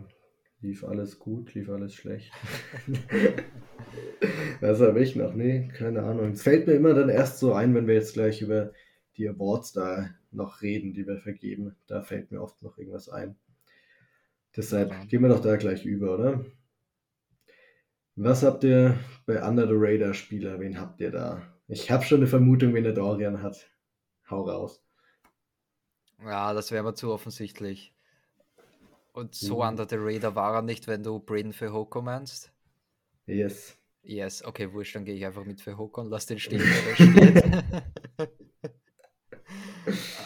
lief alles gut, lief alles schlecht. was habe ich noch? Nee, keine Ahnung. Es fällt mir immer dann erst so ein, wenn wir jetzt gleich über die Awards da noch reden, die wir vergeben. Da fällt mir oft noch irgendwas ein. Deshalb gehen wir doch da gleich über, oder? Was habt ihr bei Under the Radar Spieler? Wen habt ihr da? Ich habe schon eine Vermutung, wen der Dorian hat. Hau raus. Ja, das wäre aber zu offensichtlich. Und so mhm. under the radar war er nicht, wenn du Braden für Hoko meinst? Yes. Yes, okay, wurscht, dann gehe ich einfach mit für Hoko und lass den stehen, wo er steht.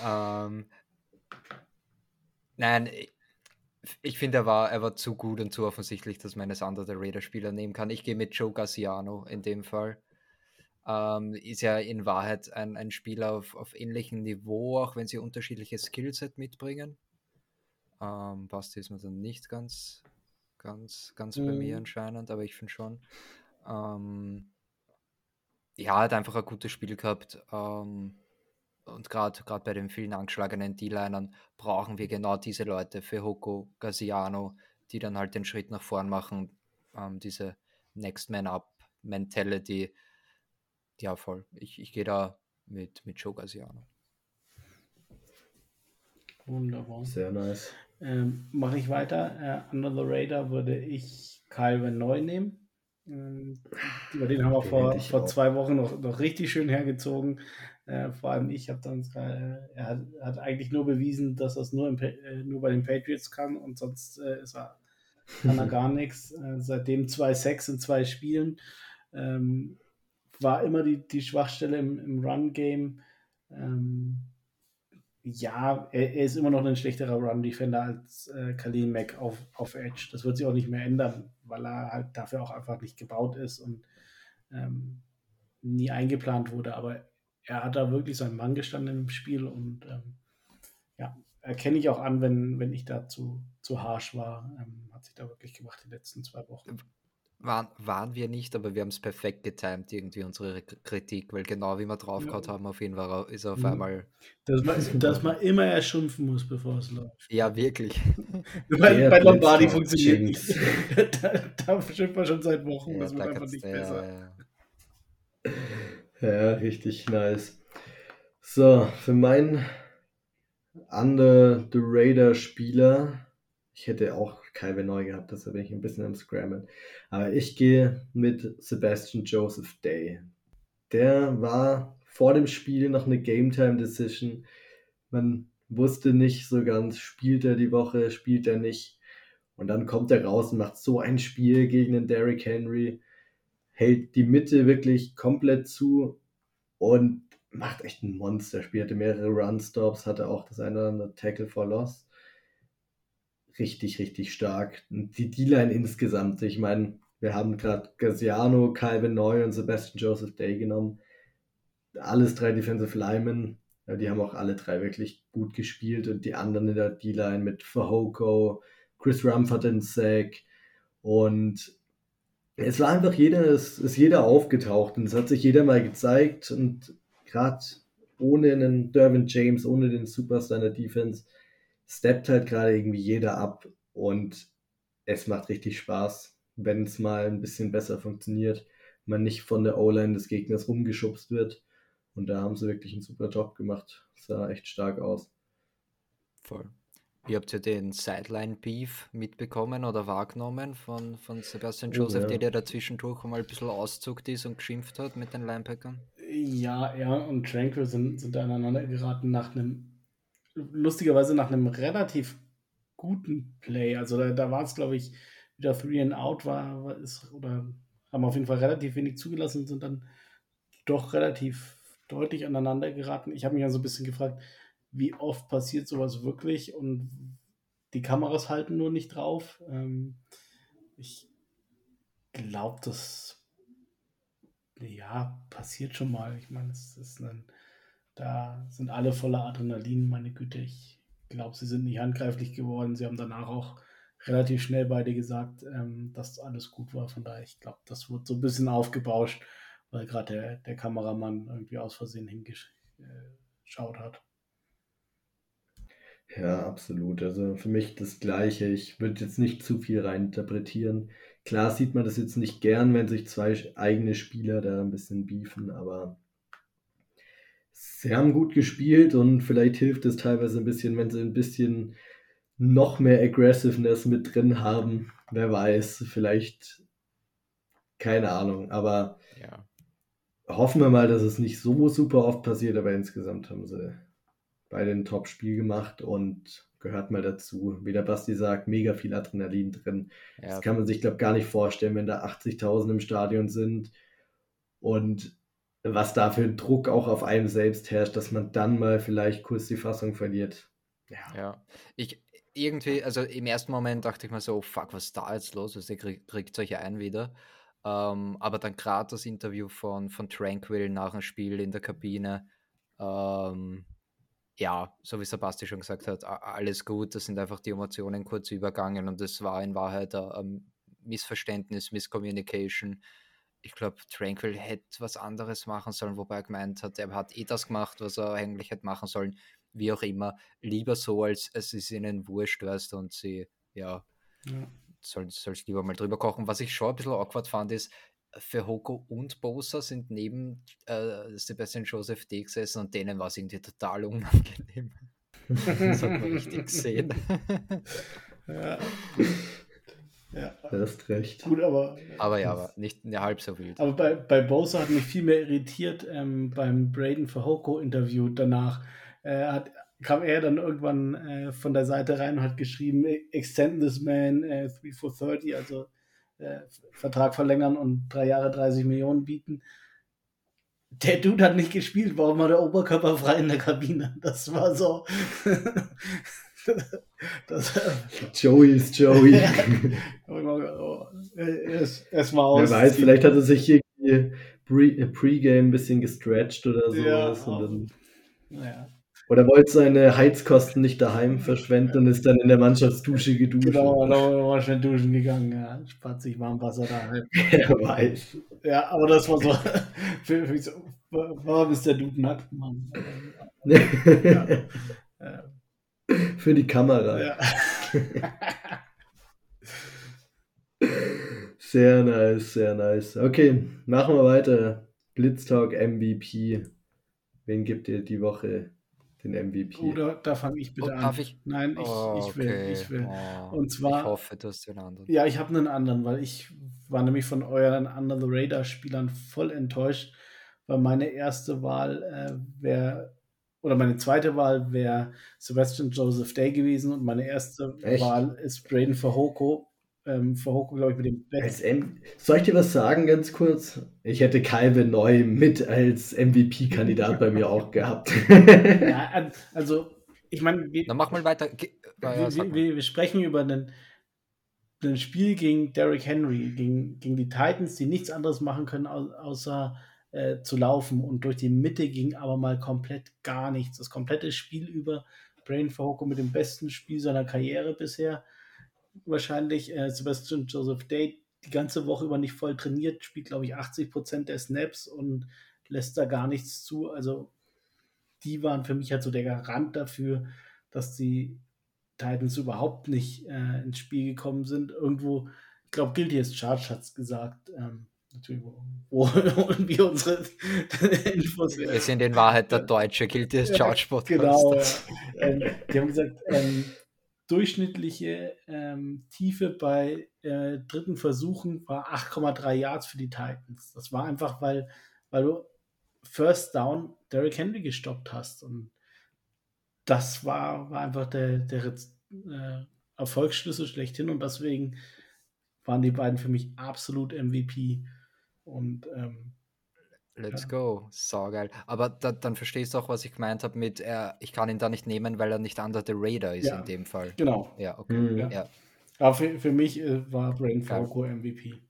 ähm, nein, ich finde, er war, er war zu gut und zu offensichtlich, dass man es under the radar Spieler nehmen kann. Ich gehe mit Joe Garciano in dem Fall ähm, ist ja in Wahrheit ein, ein Spieler auf, auf ähnlichem Niveau, auch wenn sie unterschiedliche Skillset mitbringen. Ähm, Basti ist mir dann nicht ganz, ganz, ganz mhm. bei mir mhm. anscheinend, aber ich finde schon. Ähm, ja, hat einfach ein gutes Spiel gehabt. Ähm, und gerade bei den vielen angeschlagenen D-Linern brauchen wir genau diese Leute für Hoko, Gaziano, die dann halt den Schritt nach vorn machen, ähm, diese Next Man Up Mentality, ja, voll. Ich, ich gehe da mit, mit Joe Garciano. Wunderbar. Sehr nice. Ähm, Mache ich weiter. Äh, under the Radar würde ich Calvin neu nehmen. Ähm, über den haben wir vor, vor zwei Wochen noch, noch richtig schön hergezogen. Äh, vor allem ich habe dann, äh, er hat, hat, eigentlich nur bewiesen, dass er es nur, äh, nur bei den Patriots kann und sonst äh, ist er, kann er gar nichts. Äh, seitdem zwei Sex in zwei Spielen. Ähm, war immer die, die Schwachstelle im, im Run-Game. Ähm, ja, er, er, ist immer noch ein schlechterer Run-Defender als äh, Khalil Mack auf, auf Edge. Das wird sich auch nicht mehr ändern, weil er halt dafür auch einfach nicht gebaut ist und ähm, nie eingeplant wurde. Aber er hat da wirklich seinen Mann gestanden im Spiel und ähm, ja, erkenne ich auch an, wenn, wenn ich da zu, harsh war. Ähm, hat sich da wirklich gemacht die letzten zwei Wochen. Waren, waren wir nicht, aber wir haben es perfekt getimt, irgendwie unsere Kritik, weil genau wie wir draufgehauen ja. haben, auf ihn war ist er auf mhm. einmal. Dass man, dass man immer erst schimpfen muss, bevor es läuft. Ja, wirklich. bei, bei Lombardi funktioniert nicht. da, da schimpft man schon seit Wochen, ja, das wird einfach nicht besser. Ja, ja, richtig nice. So, für meinen Under the Radar Spieler ich hätte auch Calvin neu gehabt, deshalb bin ich ein bisschen am Scrammen. Aber ich gehe mit Sebastian Joseph Day. Der war vor dem Spiel noch eine Game Time Decision. Man wusste nicht so ganz, spielt er die Woche, spielt er nicht. Und dann kommt er raus und macht so ein Spiel gegen den Derrick Henry, hält die Mitte wirklich komplett zu und macht echt ein Monster. Spielte mehrere Run-Stops, hatte auch das eine oder andere Tackle for Loss. Richtig, richtig stark. Und die D-Line insgesamt, ich meine, wir haben gerade Gaziano, Calvin Neu und Sebastian Joseph Day genommen. Alles drei Defensive Linemen. Ja, die haben auch alle drei wirklich gut gespielt und die anderen in der D-Line mit Fahoko, Chris Rumford in Sack und es war einfach jeder, es ist jeder aufgetaucht und es hat sich jeder mal gezeigt und gerade ohne einen Derwin James, ohne den Superstar in der Defense, steppt halt gerade irgendwie jeder ab und es macht richtig Spaß, wenn es mal ein bisschen besser funktioniert, man nicht von der O-Line des Gegners rumgeschubst wird. Und da haben sie wirklich einen super Job gemacht. Sah echt stark aus. Voll. Ihr habt ja den Sideline-Beef mitbekommen oder wahrgenommen von, von Sebastian oh, Joseph, oh, ja. der dazwischendurch mal ein bisschen auszuckt ist und geschimpft hat mit den Linebackern? Ja, er und Tranquil sind, sind aneinander geraten nach einem, lustigerweise nach einem relativ guten Play. Also da, da war es, glaube ich, wieder Three and Out war, war ist, oder haben auf jeden Fall relativ wenig zugelassen und sind dann doch relativ deutlich aneinander geraten. Ich habe mich ja so ein bisschen gefragt, wie oft passiert sowas wirklich und die Kameras halten nur nicht drauf. Ähm, ich glaube, das ja passiert schon mal. Ich meine, es ist ein, da sind alle voller Adrenalin, meine Güte. Ich glaube, sie sind nicht handgreiflich geworden. Sie haben danach auch relativ schnell beide gesagt, ähm, dass alles gut war. Von daher, ich glaube, das wird so ein bisschen aufgebauscht, weil gerade der, der Kameramann irgendwie aus Versehen hingeschaut hat. Ja, absolut. Also für mich das Gleiche. Ich würde jetzt nicht zu viel reininterpretieren. Klar sieht man das jetzt nicht gern, wenn sich zwei eigene Spieler da ein bisschen beefen, aber sie haben gut gespielt und vielleicht hilft es teilweise ein bisschen, wenn sie ein bisschen noch mehr Aggressiveness mit drin haben. Wer weiß, vielleicht, keine Ahnung, aber ja. hoffen wir mal, dass es nicht so super oft passiert, aber insgesamt haben sie beide ein Top-Spiel gemacht und gehört mal dazu. Wie der Basti sagt, mega viel Adrenalin drin. Ja. Das kann man sich, glaube ich, gar nicht vorstellen, wenn da 80.000 im Stadion sind und was da für Druck auch auf einem selbst herrscht, dass man dann mal vielleicht kurz die Fassung verliert. Ja. ja. Ich irgendwie, also im ersten Moment dachte ich mir so, fuck, was ist da jetzt los? Also, ihr kriegt, kriegt euch ein wieder. Ähm, aber dann gerade das Interview von, von Tranquil nach dem Spiel in der Kabine, ähm, ja, so wie Sebastian schon gesagt hat, alles gut, das sind einfach die Emotionen kurz übergangen und es war in Wahrheit ein Missverständnis, Misscommunication. Ich glaube, Tranquil hätte was anderes machen sollen, wobei er gemeint hat, er hat eh das gemacht, was er eigentlich hätte machen sollen. Wie auch immer, lieber so, als es ist ihnen wurscht, weißt du, und sie, ja, ja. soll es lieber mal drüber kochen. Was ich schon ein bisschen awkward fand, ist, für Hoko und Bosa sind neben äh, Sebastian Joseph D gesessen und denen war es irgendwie total unangenehm. das hat man richtig gesehen. ja. Ja. Du hast recht. Gut, aber. Aber ja, aber nicht halb so wild. Aber bei, bei Bosa hat mich viel mehr irritiert ähm, beim Braden für Hoko Interview danach. Äh, hat, kam er dann irgendwann äh, von der Seite rein und hat geschrieben: Extend this man äh, 3 for 30, also äh, Vertrag verlängern und drei Jahre 30 Millionen bieten. Der Dude hat nicht gespielt, warum war der Oberkörper frei in der Kabine? Das war so. das, Joey ist Joey. es war aus. Wer weiß, vielleicht hat er sich irgendwie Pre-Game ein bisschen gestretched oder so. Ja, und dann, ja. Oder wollte seine Heizkosten nicht daheim verschwenden und ist dann in der Mannschaftsdusche geduscht. Genau, da war schnell duschen gegangen, ja. Spart sich Warmwasser daheim. Er weiß. Ja, aber das war so. für, für so warum ist der Dude nackt, Mann? ja. Für die Kamera. Ja. sehr nice, sehr nice. Okay, machen wir weiter. Blitztalk MVP. Wen gibt ihr die Woche den MVP. Oder da fange ich bitte oh, an. Darf ich? Nein, ich, oh, ich will. Okay. Ich will. Oh, und zwar. Ich hoffe, du hast den anderen. Ja, ich habe einen anderen, weil ich war nämlich von euren Under the Radar Spielern voll enttäuscht, weil meine erste Wahl äh, wäre oder meine zweite Wahl wäre Sebastian Joseph Day gewesen und meine erste Echt? Wahl ist Braden Fahoko. Ähm, Fahoko, glaube ich, mit dem besten. Soll ich dir was sagen, ganz kurz? Ich hätte Calvin Neu mit als MVP-Kandidat bei mir auch gehabt. ja, also, ich meine. Dann mach mal weiter. Ja, wir, wir, wir, sprechen über einen, ein Spiel gegen Derrick Henry, gegen, gegen die Titans, die nichts anderes machen können, außer äh, zu laufen. Und durch die Mitte ging aber mal komplett gar nichts. Das komplette Spiel über Brain Fahoko mit dem besten Spiel seiner Karriere bisher. Wahrscheinlich äh, Sebastian Joseph Day die ganze Woche über nicht voll trainiert, spielt, glaube ich, 80 Prozent der Snaps und lässt da gar nichts zu. Also, die waren für mich halt so der Garant dafür, dass die Titans überhaupt nicht äh, ins Spiel gekommen sind. Irgendwo, ich glaube, Guilty as Charge hat es gesagt, ähm, wo wir unsere Infos? Wir sind in Wahrheit der deutsche Guilty as Charge Podcast. Genau, ähm, die haben gesagt, ähm, durchschnittliche ähm, Tiefe bei äh, dritten Versuchen war 8,3 Yards für die Titans. Das war einfach, weil, weil du First Down Derrick Henry gestoppt hast. Und das war, war einfach der, der äh, Erfolgsschlüssel schlechthin. Und deswegen waren die beiden für mich absolut MVP. Und ähm, Let's ja. go. So geil. Aber da, dann verstehst du auch, was ich gemeint habe mit, äh, ich kann ihn da nicht nehmen, weil er nicht under the radar ist ja. in dem Fall. Genau. Ja, okay. Mhm. Ja. Aber für, für mich äh, war Brain Falco MVP.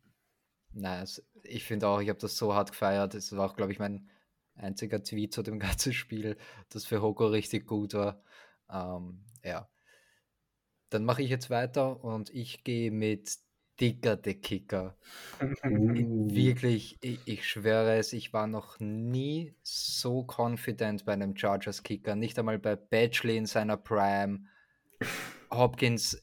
Nice. Ich finde auch, ich habe das so hart gefeiert. Das war auch, glaube ich, mein einziger Tweet zu dem ganzen Spiel, das für Hoko richtig gut war. Ähm, ja. Dann mache ich jetzt weiter und ich gehe mit Dicker, der Kicker. Uh. Wirklich, ich, ich, schwöre es, ich war noch nie so confident bei einem Chargers Kicker. Nicht einmal bei Badgley in seiner Prime. Hopkins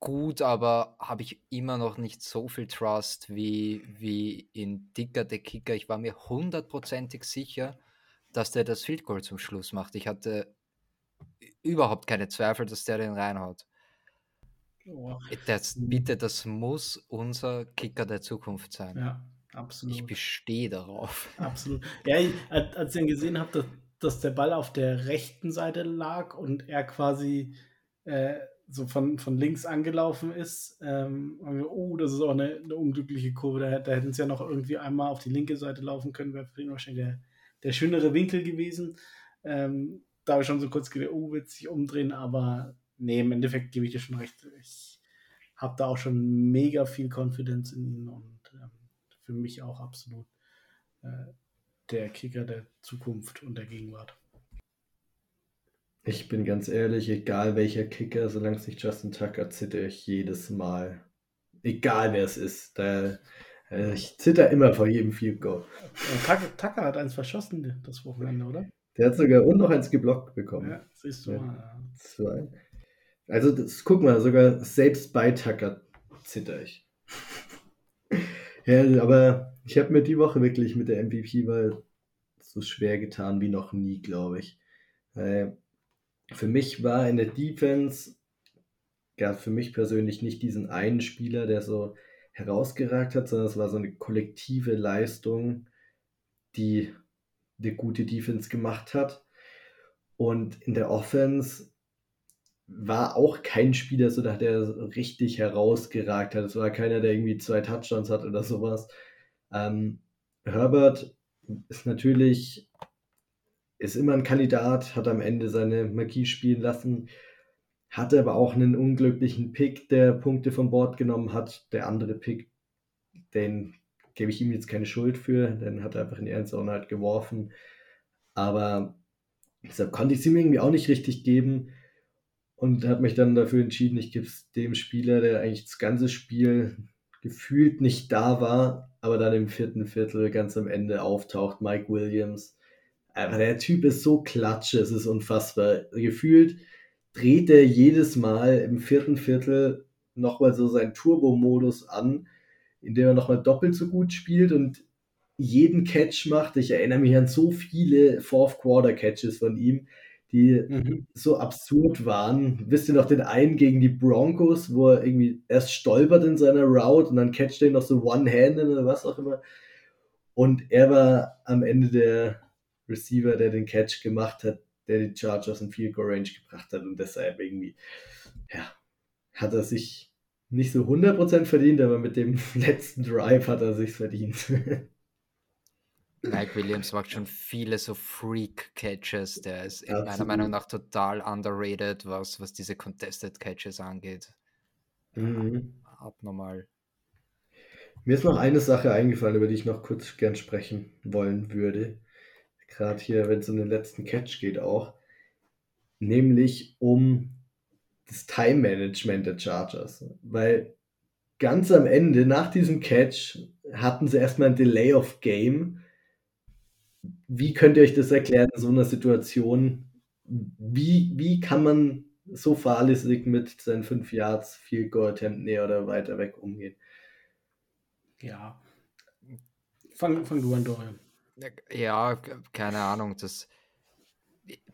gut, aber habe ich immer noch nicht so viel Trust wie, wie in Dicker, der Kicker. Ich war mir hundertprozentig sicher, dass der das Field Goal zum Schluss macht. Ich hatte überhaupt keine Zweifel, dass der den reinhaut. Oh. Das, mhm. bitte, das muss unser Kicker der Zukunft sein. Ja, absolut. Ich bestehe darauf. Absolut. Ja, als ich dann gesehen habe, dass, dass der Ball auf der rechten Seite lag und er quasi äh, so von, von links angelaufen ist, ähm, oh, das ist auch eine, eine unglückliche Kurve. Da, da hätten sie ja noch irgendwie einmal auf die linke Seite laufen können, wäre für ihn wahrscheinlich der, der schönere Winkel gewesen. Ähm, da habe ich schon so kurz gedacht, oh, wird sich umdrehen, aber nee, im Endeffekt gebe ich dir schon recht. Ich habe da auch schon mega viel Confidence in ihn und ähm, für mich auch absolut äh, der Kicker der Zukunft und der Gegenwart. Ich bin ganz ehrlich, egal welcher Kicker, solange es nicht Justin Tucker, zitter ich jedes Mal. Egal wer es ist. Da, äh, ich zitter immer vor jedem Field Goal. Tucker, Tucker hat eins verschossen das Wochenende, oder? Der hat sogar und noch eins geblockt bekommen. Ja, siehst du ja. mal. Zwei. Also, das, guck mal, sogar selbst bei Tucker zitter ich. ja, aber ich habe mir die Woche wirklich mit der MVP weil so schwer getan wie noch nie, glaube ich. Äh, für mich war in der Defense, gab für mich persönlich nicht diesen einen Spieler, der so herausgeragt hat, sondern es war so eine kollektive Leistung, die eine gute Defense gemacht hat. Und in der Offense war auch kein Spieler, so der richtig herausgeragt hat. Es war keiner, der irgendwie zwei Touchdowns hat oder sowas. Ähm, Herbert ist natürlich, ist immer ein Kandidat, hat am Ende seine Magie spielen lassen, hatte aber auch einen unglücklichen Pick, der Punkte vom Bord genommen hat. Der andere Pick, den gebe ich ihm jetzt keine Schuld für, den hat er einfach in die Endzone halt geworfen. Aber deshalb konnte ich es ihm irgendwie auch nicht richtig geben und habe mich dann dafür entschieden, ich gebe es dem Spieler, der eigentlich das ganze Spiel gefühlt nicht da war, aber dann im vierten Viertel ganz am Ende auftaucht, Mike Williams. Aber der Typ ist so klatsch, es ist unfassbar. Gefühlt dreht er jedes Mal im vierten Viertel nochmal so seinen Turbo-Modus an, in dem er nochmal doppelt so gut spielt und jeden Catch macht. Ich erinnere mich an so viele Fourth-Quarter-Catches von ihm die mhm. so absurd waren. Wisst ihr noch den einen gegen die Broncos, wo er irgendwie erst stolpert in seiner Route und dann catcht er noch so One-Handed oder was auch immer. Und er war am Ende der Receiver, der den Catch gemacht hat. der die Chargers in Field Goal Range gebracht hat und deshalb irgendwie, ja, hat er sich nicht so 100% verdient, aber mit dem letzten Drive hat er sich verdient. Mike Williams macht schon viele so Freak-Catches. Der ist in meiner Meinung nach total underrated, was, was diese Contested Catches angeht. Mhm. Abnormal. Mir ist noch eine Sache eingefallen, über die ich noch kurz gern sprechen wollen würde. Gerade hier, wenn es um den letzten Catch geht, auch. Nämlich um das Time-Management der Chargers. Weil ganz am Ende, nach diesem Catch, hatten sie erstmal ein Delay of Game wie könnt ihr euch das erklären in so einer Situation? Wie, wie kann man so fahrlässig mit seinen fünf Yards viel Gold näher oder weiter weg umgehen? Ja. Fang, fang du an, Dorian. Ja, keine Ahnung. Das,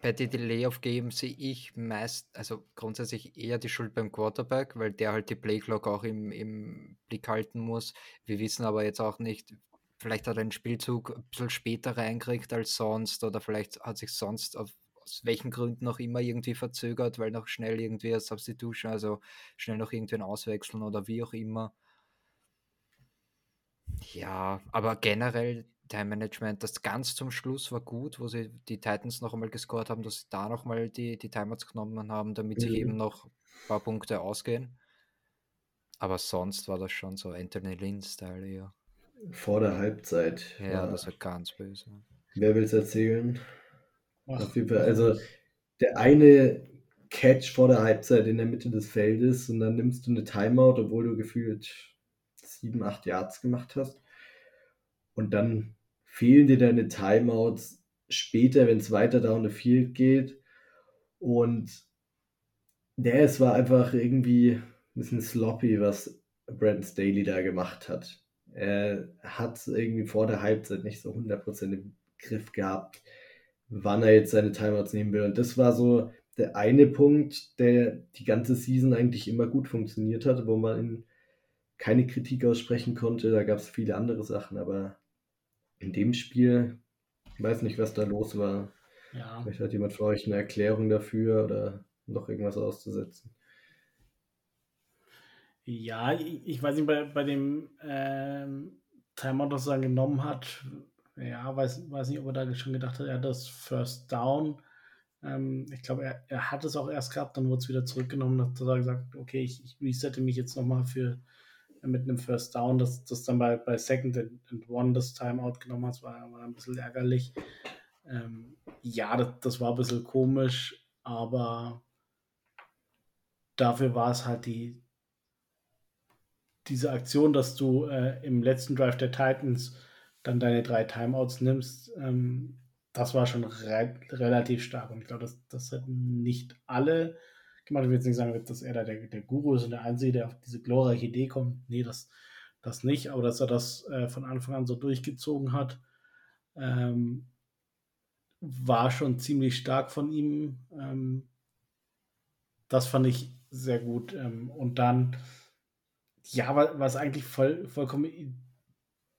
bei den Delay of Game sehe ich meist, also grundsätzlich eher die Schuld beim Quarterback, weil der halt die Playclock auch im, im Blick halten muss. Wir wissen aber jetzt auch nicht, vielleicht hat er den Spielzug ein bisschen später reingekriegt als sonst oder vielleicht hat sich sonst auf, aus welchen Gründen auch immer irgendwie verzögert, weil noch schnell irgendwie eine Substitution, also schnell noch irgendwen auswechseln oder wie auch immer. Ja, aber generell Time Management, das ganz zum Schluss war gut, wo sie die Titans noch einmal gescored haben, dass sie da noch mal die, die Timeouts genommen haben, damit mhm. sich eben noch ein paar Punkte ausgehen. Aber sonst war das schon so Anthony Lynn-Style eher vor der Halbzeit. Ja, das wird ganz böse. Wer will es erzählen? Auf jeden Fall, also der eine Catch vor der Halbzeit in der Mitte des Feldes und dann nimmst du eine Timeout, obwohl du gefühlt sieben, acht Yards gemacht hast. Und dann fehlen dir deine Timeouts später, wenn es weiter down the field geht. Und der, es war einfach irgendwie ein bisschen sloppy, was Brandon Staley da gemacht hat. Er hat irgendwie vor der Halbzeit nicht so 100% im Griff gehabt, wann er jetzt seine Timeouts nehmen will. Und das war so der eine Punkt, der die ganze Season eigentlich immer gut funktioniert hat, wo man keine Kritik aussprechen konnte. Da gab es viele andere Sachen, aber in dem Spiel, ich weiß nicht, was da los war. Ja. Vielleicht hat jemand für euch eine Erklärung dafür oder noch irgendwas auszusetzen. Ja, ich, weiß nicht, bei, bei dem ähm, Timeout, das er genommen hat, ja, weiß, weiß nicht, ob er da schon gedacht hat, er hat das First Down. Ähm, ich glaube, er, er hat es auch erst gehabt, dann wurde es wieder zurückgenommen, hat er gesagt, okay, ich, ich resette mich jetzt nochmal für äh, mit einem First Down, dass das dann bei, bei Second and, and One das Timeout genommen hat, war, war ein bisschen ärgerlich. Ähm, ja, das, das war ein bisschen komisch, aber dafür war es halt die, diese Aktion, dass du äh, im letzten Drive der Titans dann deine drei Timeouts nimmst, ähm, das war schon re relativ stark. Und ich glaube, das, das hätten nicht alle gemacht. Ich will jetzt nicht sagen, dass er da der, der Guru ist und der Einzige, der auf diese glorreiche Idee kommt. Nee, das, das nicht. Aber dass er das äh, von Anfang an so durchgezogen hat, ähm, war schon ziemlich stark von ihm. Ähm, das fand ich sehr gut. Ähm, und dann ja, was eigentlich voll, vollkommen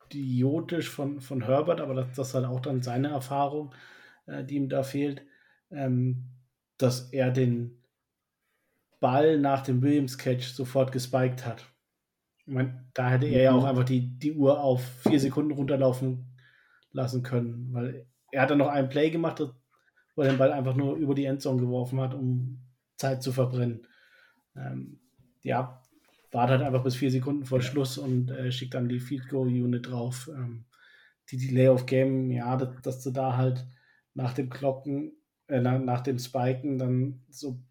idiotisch von, von Herbert, aber das, das ist halt auch dann seine Erfahrung, äh, die ihm da fehlt, ähm, dass er den Ball nach dem Williams-Catch sofort gespiked hat. Ich meine, da hätte er ja auch mhm. einfach die, die Uhr auf vier Sekunden runterlaufen lassen können, weil er hat dann noch einen Play gemacht, wo er den Ball einfach nur über die Endzone geworfen hat, um Zeit zu verbrennen. Ähm, ja, wartet halt einfach bis vier Sekunden vor Schluss und äh, schickt dann die Field Goal Unit drauf. Ähm, die Delay of Game, ja, dass, dass, du da halt nach dem Glocken, äh, nach, dem Spiken dann so ein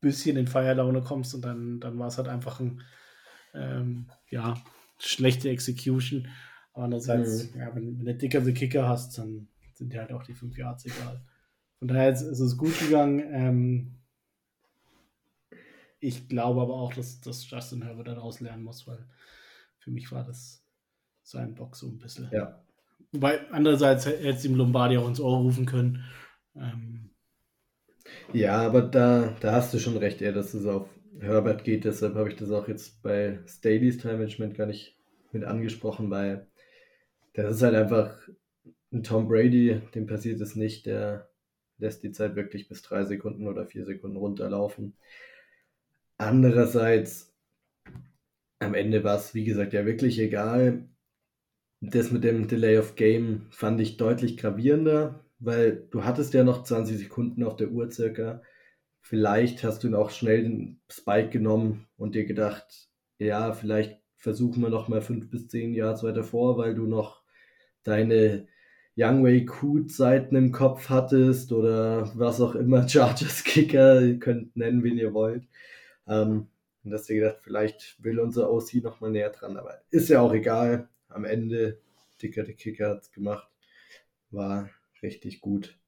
bisschen in Feierlaune kommst und dann, dann war es halt einfach ein, ähm, ja, schlechte Execution. Aber andererseits, mhm. ja, wenn, wenn du dicker the Kicker hast, dann sind dir halt auch die fünf Yards egal. Von daher ist, ist es gut gegangen. Ähm, ich glaube aber auch, dass, dass Justin Herbert daraus lernen muss, weil für mich war das sein Bock so ein bisschen. Ja. Wobei andererseits hätte es ihm Lombardi auch ins Ohr rufen können. Ähm, ja, aber da, da hast du schon recht, eher, dass es auf Herbert geht. Deshalb habe ich das auch jetzt bei Staley's Time Management gar nicht mit angesprochen, weil das ist halt einfach ein Tom Brady, dem passiert es nicht, der lässt die Zeit wirklich bis drei Sekunden oder vier Sekunden runterlaufen. Andererseits, am Ende war es, wie gesagt, ja wirklich egal. Das mit dem Delay of Game fand ich deutlich gravierender, weil du hattest ja noch 20 Sekunden auf der Uhr circa. Vielleicht hast du auch schnell den Spike genommen und dir gedacht, ja, vielleicht versuchen wir noch mal fünf bis zehn Yards weiter vor, weil du noch deine Young Way Coot Seiten im Kopf hattest oder was auch immer, Chargers Kicker, ihr könnt nennen, wen ihr wollt. Ähm, und hast dir gedacht, vielleicht will unser OC noch mal näher dran, aber ist ja auch egal. Am Ende, Dicker der Kicker hat's gemacht. War richtig gut.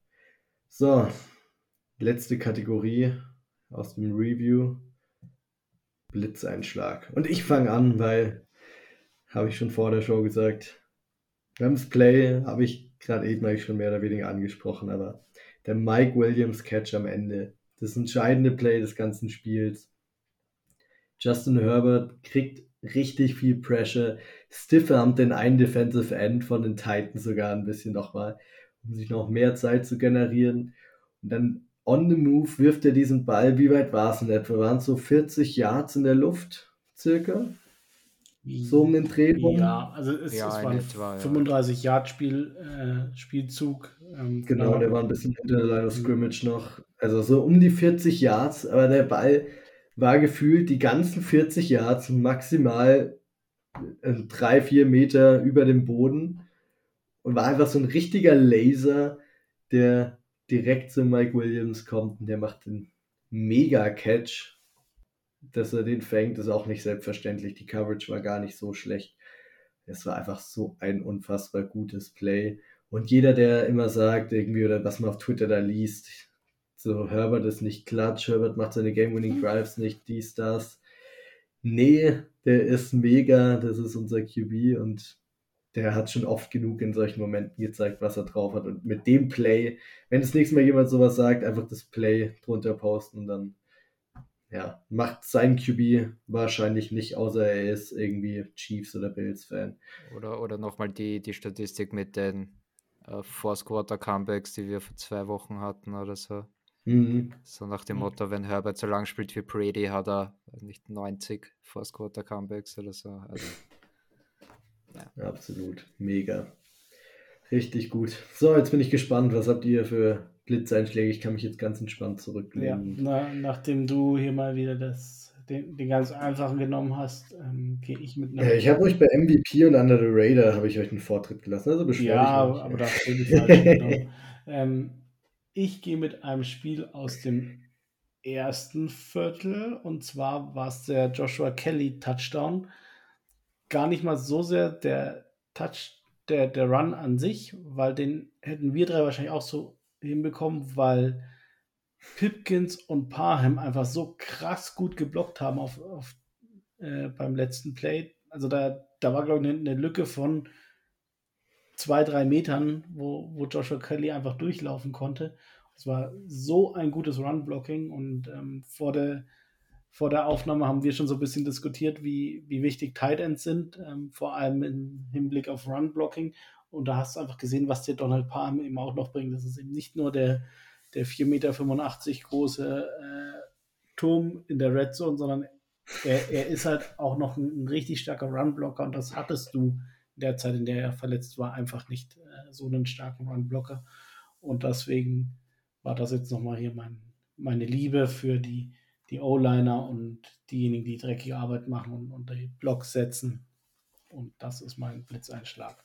So, letzte Kategorie aus dem Review. Blitzeinschlag. Und ich fange an, weil, habe ich schon vor der Show gesagt, Rams Play habe ich gerade eben eigentlich schon mehr oder weniger angesprochen, aber der Mike Williams Catch am Ende, das entscheidende Play des ganzen Spiels. Justin Herbert kriegt richtig viel Pressure, stiffarmt den einen Defensive End von den Titans sogar ein bisschen nochmal, um sich noch mehr Zeit zu generieren. Und dann on the move wirft er diesen Ball. Wie weit war es in etwa? Waren es so 40 Yards in der Luft, circa? So um den Dreh rum? Ja, also es, ja, es war ein etwa, 35 ja. Yard Spiel, äh, Spielzug. Ähm, genau, genau, der war ein bisschen hinter der Line of. Scrimmage noch. Also so um die 40 Yards, aber der Ball war gefühlt die ganzen 40 Yards maximal äh, drei, vier Meter über dem Boden und war einfach so ein richtiger Laser, der direkt zu Mike Williams kommt und der macht einen Mega-Catch. Dass er den fängt, ist auch nicht selbstverständlich. Die Coverage war gar nicht so schlecht. Es war einfach so ein unfassbar gutes Play. Und jeder, der immer sagt, irgendwie, oder was man auf Twitter da liest, so Herbert ist nicht klatsch, Herbert macht seine Game-Winning Drives nicht, dies, das. Nee, der ist mega, das ist unser QB und der hat schon oft genug in solchen Momenten gezeigt, was er drauf hat. Und mit dem Play, wenn das nächste Mal jemand sowas sagt, einfach das Play drunter posten und dann, ja, macht sein QB wahrscheinlich nicht, außer er ist irgendwie Chiefs oder Bills-Fan. Oder, oder nochmal die, die Statistik mit den äh, Fourth-Quarter-Comebacks, die wir vor zwei Wochen hatten oder so. Mhm. So nach dem Motto, wenn Herbert so lang spielt wie Brady, hat er nicht 90 Fourth-Quarter-Comebacks oder so. Also. Ja. Absolut. Mega. Richtig gut. So, jetzt bin ich gespannt. Was habt ihr für Blitzeinschläge? Ich kann mich jetzt ganz entspannt zurücklehnen. Ja, na, nachdem du hier mal wieder das, den, den ganz einfachen genommen hast, ähm, gehe ich mit einer. Ja, ich habe euch bei MVP und Under the Radar habe ich euch einen Vortritt gelassen. Also beschwer Ja, ich aber da du die falsch ähm, Ich gehe mit einem Spiel aus dem ersten Viertel und zwar war es der Joshua Kelly Touchdown gar nicht mal so sehr der Touch, der, der Run an sich, weil den hätten wir drei wahrscheinlich auch so hinbekommen, weil Pipkins und Parham einfach so krass gut geblockt haben auf, auf äh, beim letzten Play. Also da, da war, glaube ich, eine, eine Lücke von zwei, drei Metern, wo, wo Joshua Kelly einfach durchlaufen konnte. Es war so ein gutes Run-Blocking und ähm, vor der vor der Aufnahme haben wir schon so ein bisschen diskutiert, wie, wie wichtig Tight Ends sind, ähm, vor allem im Hinblick auf Run-Blocking. Und da hast du einfach gesehen, was dir Donald Palm eben auch noch bringt. Das ist eben nicht nur der, der 4,85 Meter große äh, Turm in der Red Zone, sondern er, er ist halt auch noch ein, ein richtig starker Run-Blocker und das hattest du der Zeit, in der er verletzt war, einfach nicht äh, so einen starken Run-Blocker. Und deswegen war das jetzt nochmal hier mein, meine Liebe für die die O-Liner und diejenigen, die dreckige Arbeit machen und, und die Blocks setzen. Und das ist mein Blitzeinschlag.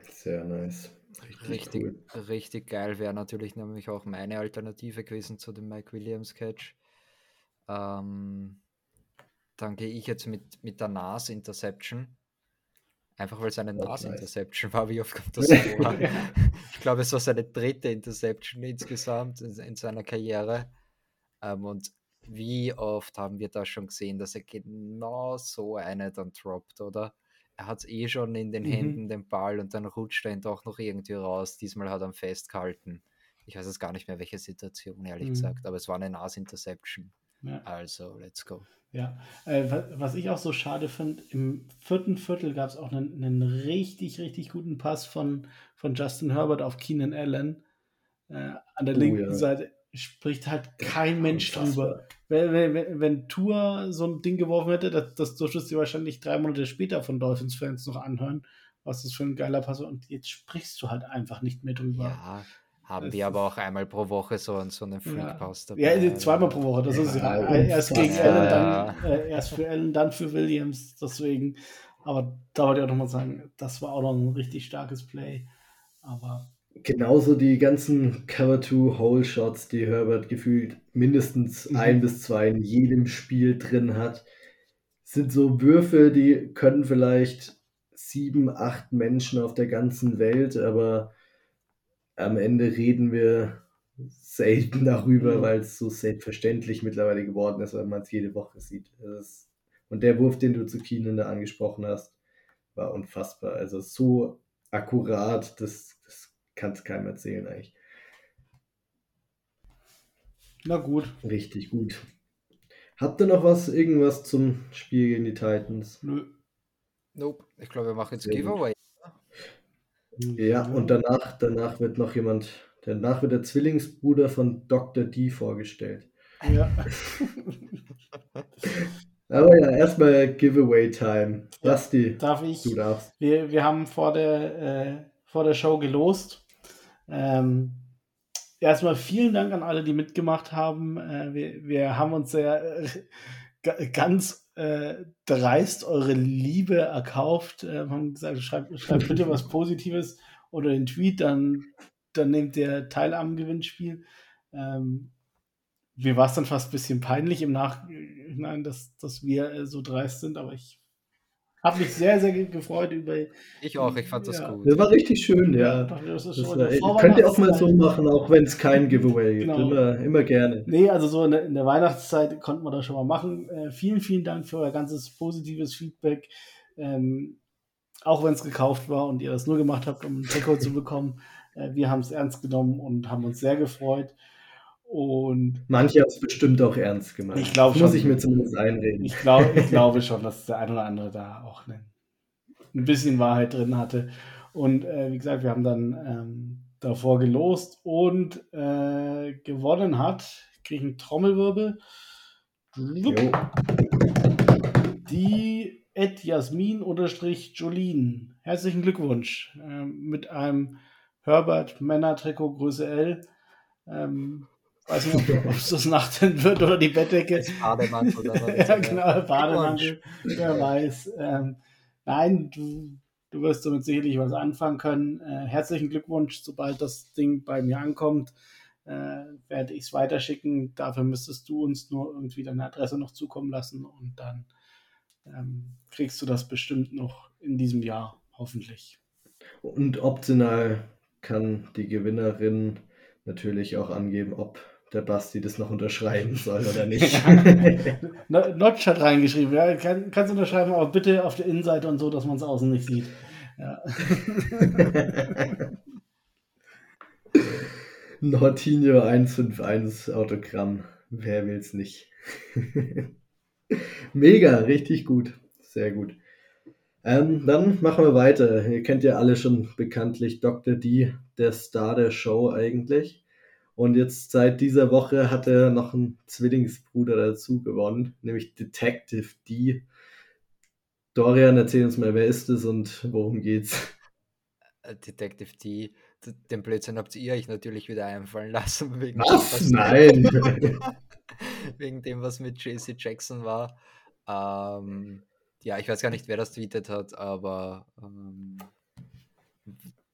Sehr nice. Richtig, richtig, cool. richtig geil wäre natürlich nämlich auch meine Alternative gewesen zu dem Mike Williams Catch. Ähm, dann gehe ich jetzt mit, mit der Nas-Interception. Einfach weil es eine Nas-Interception nice. war. Wie oft kommt das vor? ich glaube, es war seine dritte Interception insgesamt in, in seiner Karriere. Ähm, und wie oft haben wir das schon gesehen, dass er genau so eine dann droppt, oder? Er hat eh schon in den mhm. Händen, den Ball, und dann rutscht er ihn doch noch irgendwie raus. Diesmal hat er ihn festgehalten. Ich weiß jetzt gar nicht mehr, welche Situation, ehrlich mhm. gesagt, aber es war eine Nas-Interception. Ja. Also, let's go. Ja, äh, was ich auch so schade finde, im vierten Viertel gab es auch einen, einen, richtig, richtig guten Pass von, von Justin Herbert auf Keenan Allen Äh, an der oh, linken ja. Seite spricht halt kein Mensch drüber. Wenn, wenn, wenn Tour so ein Ding geworfen hätte, das, das durftest du wahrscheinlich drei Monate später von Dolphins-Fans noch anhören, was das für ein geiler Pass war. Und jetzt sprichst du halt einfach nicht mehr drüber. Ja, haben das wir aber auch einmal pro Woche so, so einen Freak-Pass ja. dabei. Ja, zweimal pro Woche. Das ist ja, erst gegen ja. Allen, dann äh, erst für Allen, dann für Williams. Deswegen, aber da wollte ich auch nochmal sagen, das war auch noch ein richtig starkes Play. Aber Genauso die ganzen Cover-2-Hole-Shots, die Herbert gefühlt mindestens mhm. ein bis zwei in jedem Spiel drin hat, sind so Würfe, die können vielleicht sieben, acht Menschen auf der ganzen Welt, aber am Ende reden wir selten darüber, mhm. weil es so selbstverständlich mittlerweile geworden ist, weil man es jede Woche sieht. Ist, und der Wurf, den du zu Keenan da angesprochen hast, war unfassbar. Also so akkurat, das, das kann es keinem erzählen eigentlich. Na gut. Richtig gut. Habt ihr noch was, irgendwas zum Spiel gegen die Titans? Nö. Nope. Ich glaube, wir machen jetzt Giveaway. Ja, und danach, danach wird noch jemand, danach wird der Zwillingsbruder von Dr. D vorgestellt. Ja. Aber ja, erstmal Giveaway-Time. Basti, darf ich? Du darfst. Wir, wir haben vor der, äh, vor der Show gelost ähm, erstmal vielen Dank an alle, die mitgemacht haben. Äh, wir, wir, haben uns sehr äh, ganz äh, dreist eure Liebe erkauft. Äh, haben gesagt, schreibt, schreibt bitte was Positives oder den Tweet, dann, dann nehmt ihr teil am Gewinnspiel. Ähm, mir war es dann fast ein bisschen peinlich im Nachhinein, dass, dass wir äh, so dreist sind, aber ich habe mich sehr, sehr gefreut über. Ich auch, ich fand das ja. gut. Das war richtig schön, ja. Das das war, könnt ihr auch mal so machen, auch wenn es kein Giveaway gibt. Genau. Immer, immer gerne. Nee, also so in der, in der Weihnachtszeit konnten wir das schon mal machen. Äh, vielen, vielen Dank für euer ganzes positives Feedback. Ähm, auch wenn es gekauft war und ihr das nur gemacht habt, um ein Trikot zu bekommen. Äh, wir haben es ernst genommen und haben uns sehr gefreut. Und Manche haben es bestimmt auch ernst gemeint. Ich glaube Muss ich mir zumindest einreden. Ich, glaub, ich glaube schon, dass der ein oder andere da auch ein, ein bisschen Wahrheit drin hatte. Und äh, wie gesagt, wir haben dann ähm, davor gelost und äh, gewonnen hat, kriege einen Trommelwirbel. Die Ed Jasmin unterstrich Jolien. Herzlichen Glückwunsch äh, mit einem Herbert Männer Trikot Größe L. Ähm, Weiß nicht, ob, es das Nachthemd wird oder die Bettdecke. Das Bademantel oder was. ja, genau, Bademantel. Wer weiß. Ähm, nein, du, du wirst damit sicherlich was anfangen können. Äh, herzlichen Glückwunsch, sobald das Ding bei mir ankommt. Äh, werde ich es weiterschicken. Dafür müsstest du uns nur irgendwie deine Adresse noch zukommen lassen und dann ähm, kriegst du das bestimmt noch in diesem Jahr, hoffentlich. Und optional kann die Gewinnerin natürlich auch angeben, ob der Basti das noch unterschreiben soll oder nicht. Notch hat reingeschrieben, ja, kann, kannst du unterschreiben, aber bitte auf der Innenseite und so, dass man es außen nicht sieht. Ja. Nortinho 151 Autogramm. Wer will's nicht? Mega, richtig gut. Sehr gut. Ähm, dann machen wir weiter. Ihr kennt ja alle schon bekanntlich Dr. D, der Star der Show eigentlich. Und jetzt seit dieser Woche hat er noch einen Zwillingsbruder dazu gewonnen, nämlich Detective D. Dorian, erzähl uns mal, wer ist es und worum geht's? Äh, Detective D, den Blödsinn habt ihr euch natürlich wieder einfallen lassen. Wegen was? Dem, Nein! wegen dem, was mit JC Jackson war. Ähm, ja, ich weiß gar nicht, wer das tweetet hat, aber ähm,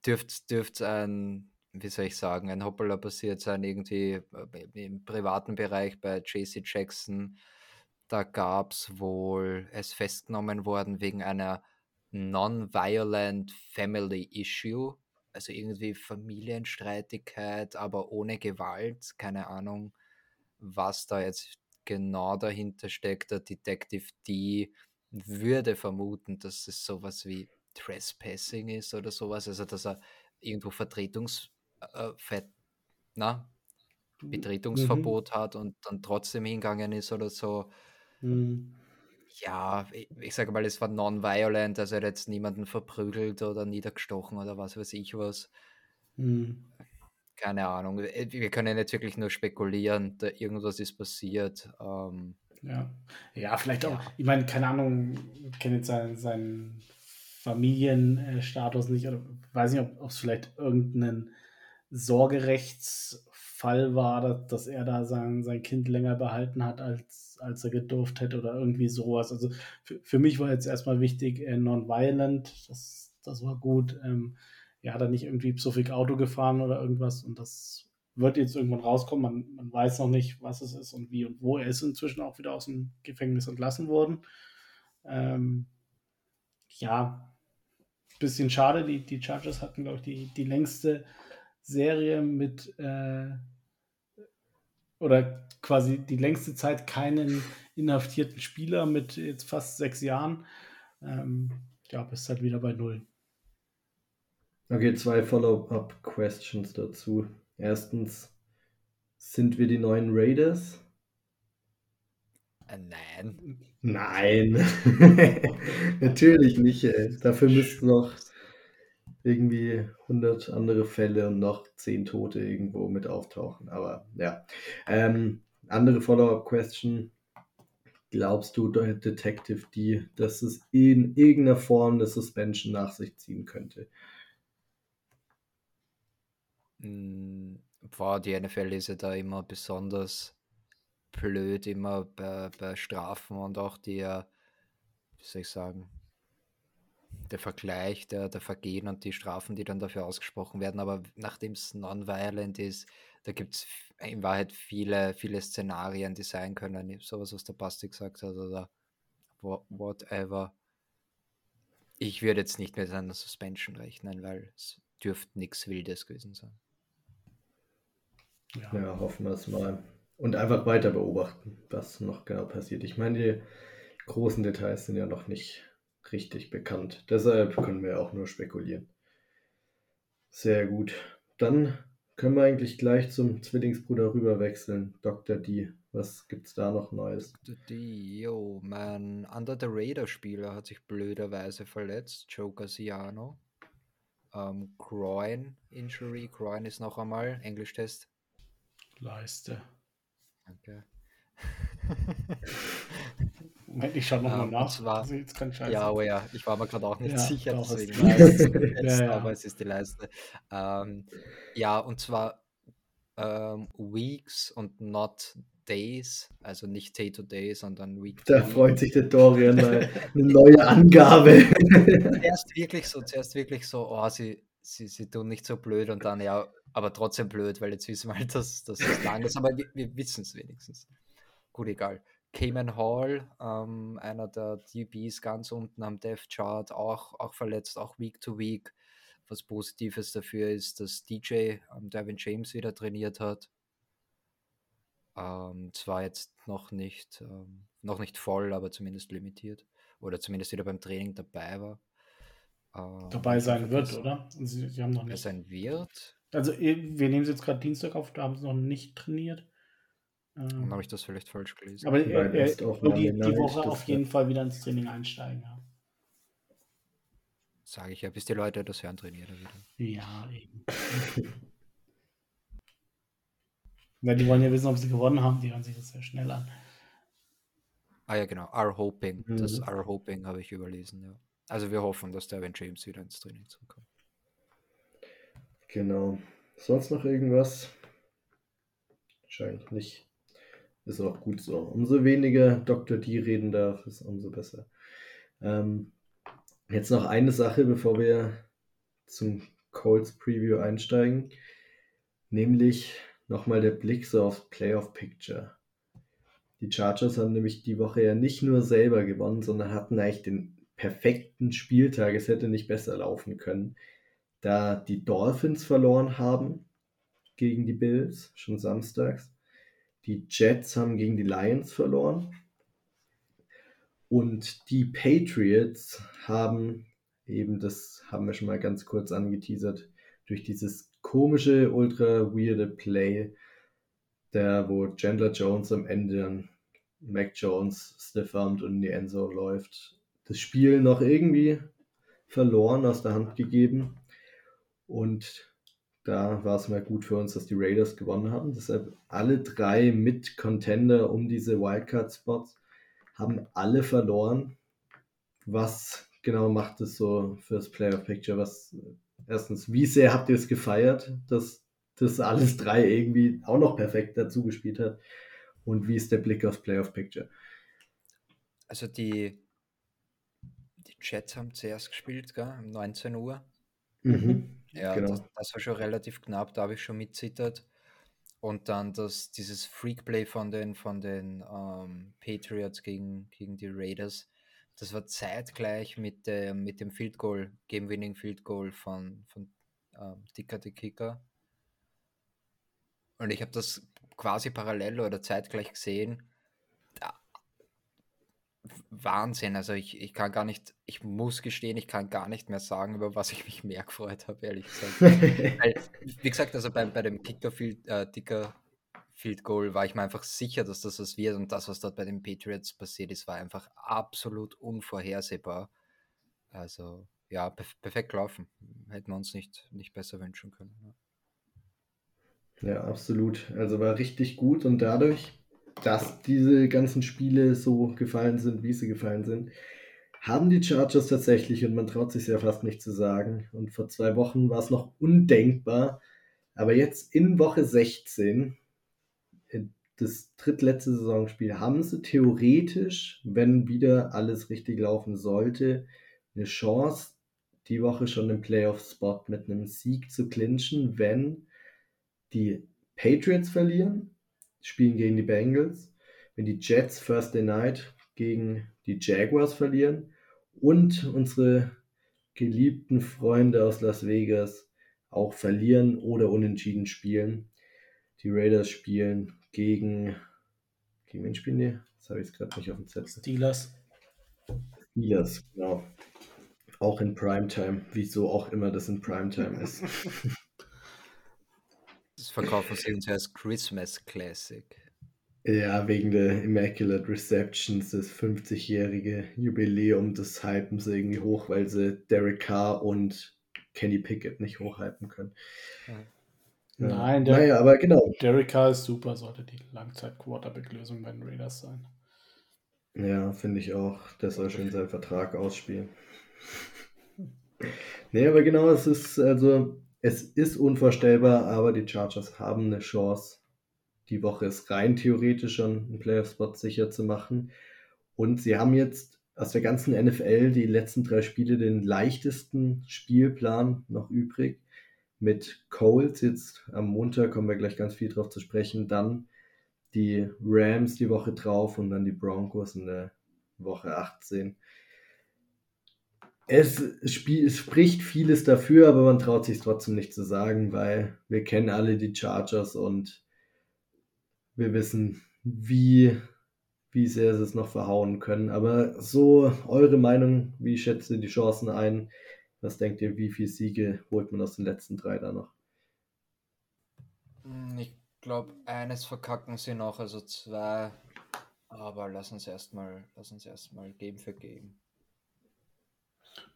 dürfte dürft ein wie soll ich sagen, ein Hoppala passiert sein, irgendwie äh, im privaten Bereich bei JC Jackson. Da gab es wohl, ist festgenommen worden wegen einer Non-Violent Family Issue, also irgendwie Familienstreitigkeit, aber ohne Gewalt. Keine Ahnung, was da jetzt genau dahinter steckt. Der Detective D würde vermuten, dass es sowas wie Trespassing ist oder sowas, also dass er irgendwo Vertretungs äh, Fett, na, Betretungsverbot mhm. hat und dann trotzdem hingegangen ist oder so. Mhm. Ja, ich, ich sage mal, es war non-violent, also er hat jetzt niemanden verprügelt oder niedergestochen oder was weiß ich was. Mhm. keine Ahnung. Äh, wir können jetzt wirklich nur spekulieren, da irgendwas ist passiert. Ähm, ja. ja, vielleicht auch, ich meine, keine Ahnung, ich kenne jetzt seinen, seinen Familienstatus nicht, oder weiß nicht, ob es vielleicht irgendeinen Sorgerechtsfall war, dass, er da sein, sein Kind länger behalten hat, als, als er gedurft hätte oder irgendwie sowas. Also für, für mich war jetzt erstmal wichtig, äh, non-violent, das, das war gut. Ähm, er hat er nicht irgendwie viel Auto gefahren oder irgendwas und das wird jetzt irgendwann rauskommen. Man, man weiß noch nicht, was es ist und wie und wo. Er ist inzwischen auch wieder aus dem Gefängnis entlassen worden. Ähm, ja, bisschen schade. Die, die Chargers hatten, glaube ich, die, die längste Serie mit äh, oder quasi die längste Zeit keinen inhaftierten Spieler mit jetzt fast sechs Jahren. Ähm, ja, bist halt wieder bei null. Okay, zwei Follow-up-Questions dazu. Erstens, sind wir die neuen Raiders? Äh, nein. Nein. Natürlich nicht. Ey. Dafür müssten noch irgendwie 100 andere Fälle und noch 10 Tote irgendwo mit auftauchen. Aber ja. Ähm, andere Follow-up-Question. Glaubst du, Detective D, dass es in irgendeiner Form eine Suspension nach sich ziehen könnte? Hm, boah, die NFL ist ja da immer besonders blöd, immer bei, bei Strafen und auch der, wie soll ich sagen, der Vergleich der, der Vergehen und die Strafen, die dann dafür ausgesprochen werden. Aber nachdem es non-violent ist, da gibt es in Wahrheit viele, viele Szenarien, die sein können. Sowas, was der Basti gesagt hat oder whatever. Ich würde jetzt nicht mit einer Suspension rechnen, weil es dürfte nichts Wildes gewesen sein. Ja. ja, hoffen wir es mal. Und einfach weiter beobachten, was noch genau passiert. Ich meine, die großen Details sind ja noch nicht richtig bekannt. Deshalb können wir auch nur spekulieren. Sehr gut. Dann können wir eigentlich gleich zum Zwillingsbruder rüber wechseln. Dr. D, was gibt's da noch Neues? Dr. D, yo, mein Under the Radar-Spieler hat sich blöderweise verletzt, Joe Gaziano. Ähm, Groin Injury, Groin ist noch einmal, Englischtest Leiste. Danke. Moment, ich schaue nochmal um, nach. Zwar, also jetzt kann ja, aber ja, ich war mir gerade auch nicht ja, sicher, deswegen ja, ja. aber es ist die Leiste. Ähm, ja, und zwar ähm, Weeks und not Days, also nicht Day to Day, sondern Week to Da freut sich der Dorian eine neue Angabe. zuerst wirklich so, zuerst wirklich so, oh, sie, sie, sie tun nicht so blöd und dann ja, aber trotzdem blöd, weil jetzt wissen wir halt, dass, es lang ist, aber wir, wir wissen es wenigstens. Gut, egal. Cayman Hall, ähm, einer der DBs ganz unten am Death Chart, auch, auch verletzt, auch Week to Week. Was Positives dafür ist, dass DJ ähm, Devin James wieder trainiert hat. Ähm, zwar jetzt noch nicht, ähm, noch nicht voll, aber zumindest limitiert. Oder zumindest wieder beim Training dabei war. Ähm, dabei sein wird, oder? Sie, Sie haben noch nicht. Sein wird. Also wir nehmen es jetzt gerade Dienstag auf, da haben sie noch nicht trainiert. Dann habe ich das vielleicht falsch gelesen. Aber er, er wird die, die Woche auf jeden Fall wieder ins Training einsteigen. Ja. Sage ich ja, bis die Leute das hören, trainieren wieder. Ja, eben. Weil die wollen ja wissen, ob sie gewonnen haben, die hören sich das sehr schnell an. Ah ja, genau. Are hoping. Mhm. Das Are hoping habe ich überlesen, ja. Also wir hoffen, dass der Devin James wieder ins Training zurückkommt. Genau. Sonst noch irgendwas? Wahrscheinlich nicht. Ist auch gut so. Umso weniger Dr. D reden darf, ist umso besser. Ähm, jetzt noch eine Sache, bevor wir zum Colts Preview einsteigen. Nämlich nochmal der Blick so aufs Playoff Picture. Die Chargers haben nämlich die Woche ja nicht nur selber gewonnen, sondern hatten eigentlich den perfekten Spieltag. Es hätte nicht besser laufen können da die Dolphins verloren haben gegen die Bills, schon samstags. Die Jets haben gegen die Lions verloren. Und die Patriots haben eben, das haben wir schon mal ganz kurz angeteasert, durch dieses komische, ultra weirde Play, der, wo Chandler Jones am Ende Mac Jones stiffarmt und in die Enzo läuft, das Spiel noch irgendwie verloren, aus der Hand gegeben. Und da war es mal gut für uns, dass die Raiders gewonnen haben. Deshalb alle drei mit Contender um diese Wildcard-Spots haben alle verloren. Was genau macht es so fürs Playoff-Picture? Was erstens, wie sehr habt ihr es gefeiert, dass das alles drei irgendwie auch noch perfekt dazu gespielt hat? Und wie ist der Blick aufs Playoff-Picture? Also die, die Jets haben zuerst gespielt, gell? um 19 Uhr. Mhm, ja, genau. das, das, war schon relativ knapp, da habe ich schon mitzittert. Und dann das, dieses Freakplay von den, von den ähm, Patriots gegen, gegen die Raiders, das war zeitgleich mit, der, mit dem Field Goal, Game-Winning Field Goal von, von ähm, Dicker the Kicker. Und ich habe das quasi parallel oder zeitgleich gesehen. Wahnsinn. Also ich, ich kann gar nicht, ich muss gestehen, ich kann gar nicht mehr sagen, über was ich mich mehr gefreut habe, ehrlich gesagt. Weil, wie gesagt, also bei, bei dem Kicker Field, äh, Dicker Field Goal war ich mir einfach sicher, dass das was wird und das, was dort bei den Patriots passiert ist, war einfach absolut unvorhersehbar. Also ja, perfekt gelaufen. Hätten wir uns nicht, nicht besser wünschen können. Ja, absolut. Also war richtig gut und dadurch dass diese ganzen Spiele so gefallen sind, wie sie gefallen sind, haben die Chargers tatsächlich, und man traut sich ja fast nicht zu sagen, und vor zwei Wochen war es noch undenkbar, aber jetzt in Woche 16, das drittletzte Saisonspiel, haben sie theoretisch, wenn wieder alles richtig laufen sollte, eine Chance, die Woche schon den Playoff-Spot mit einem Sieg zu clinchen, wenn die Patriots verlieren spielen gegen die Bengals, wenn die Jets Thursday Night gegen die Jaguars verlieren und unsere geliebten Freunde aus Las Vegas auch verlieren oder unentschieden spielen. Die Raiders spielen gegen. Gegen wen spielen die? Das habe ich jetzt gerade nicht auf dem Zettel. Steelers. Steelers, genau. Auch in Primetime, wieso auch immer das in Primetime ist. Das verkaufen sie uns als Christmas Classic. Ja, wegen der Immaculate Receptions, das 50-jährige Jubiläum des hypen sie irgendwie hoch, weil sie Derek Carr und Kenny Pickett nicht hochhypen können. Ja. Nein, der, naja, aber genau. Derek Carr ist super, sollte die Langzeit-Quarterback-Lösung bei den Raiders sein. Ja, finde ich auch. Der soll schön seinen Vertrag ausspielen. nee, aber genau, es ist also es ist unvorstellbar, aber die Chargers haben eine Chance. Die Woche ist rein theoretisch schon einen Playoff-Spot sicher zu machen. Und sie haben jetzt aus der ganzen NFL die letzten drei Spiele den leichtesten Spielplan noch übrig. Mit Coles jetzt am Montag kommen wir gleich ganz viel drauf zu sprechen. Dann die Rams die Woche drauf und dann die Broncos in der Woche 18 es, es spricht vieles dafür, aber man traut sich trotzdem nicht zu sagen, weil wir kennen alle die Chargers und wir wissen, wie, wie sehr sie es noch verhauen können. Aber so eure Meinung, wie schätzt ihr die Chancen ein? Was denkt ihr, wie viele Siege holt man aus den letzten drei da noch? Hm, ich glaube, eines verkacken sie noch, also zwei. Aber lass uns erstmal, lass uns erstmal Game für Game.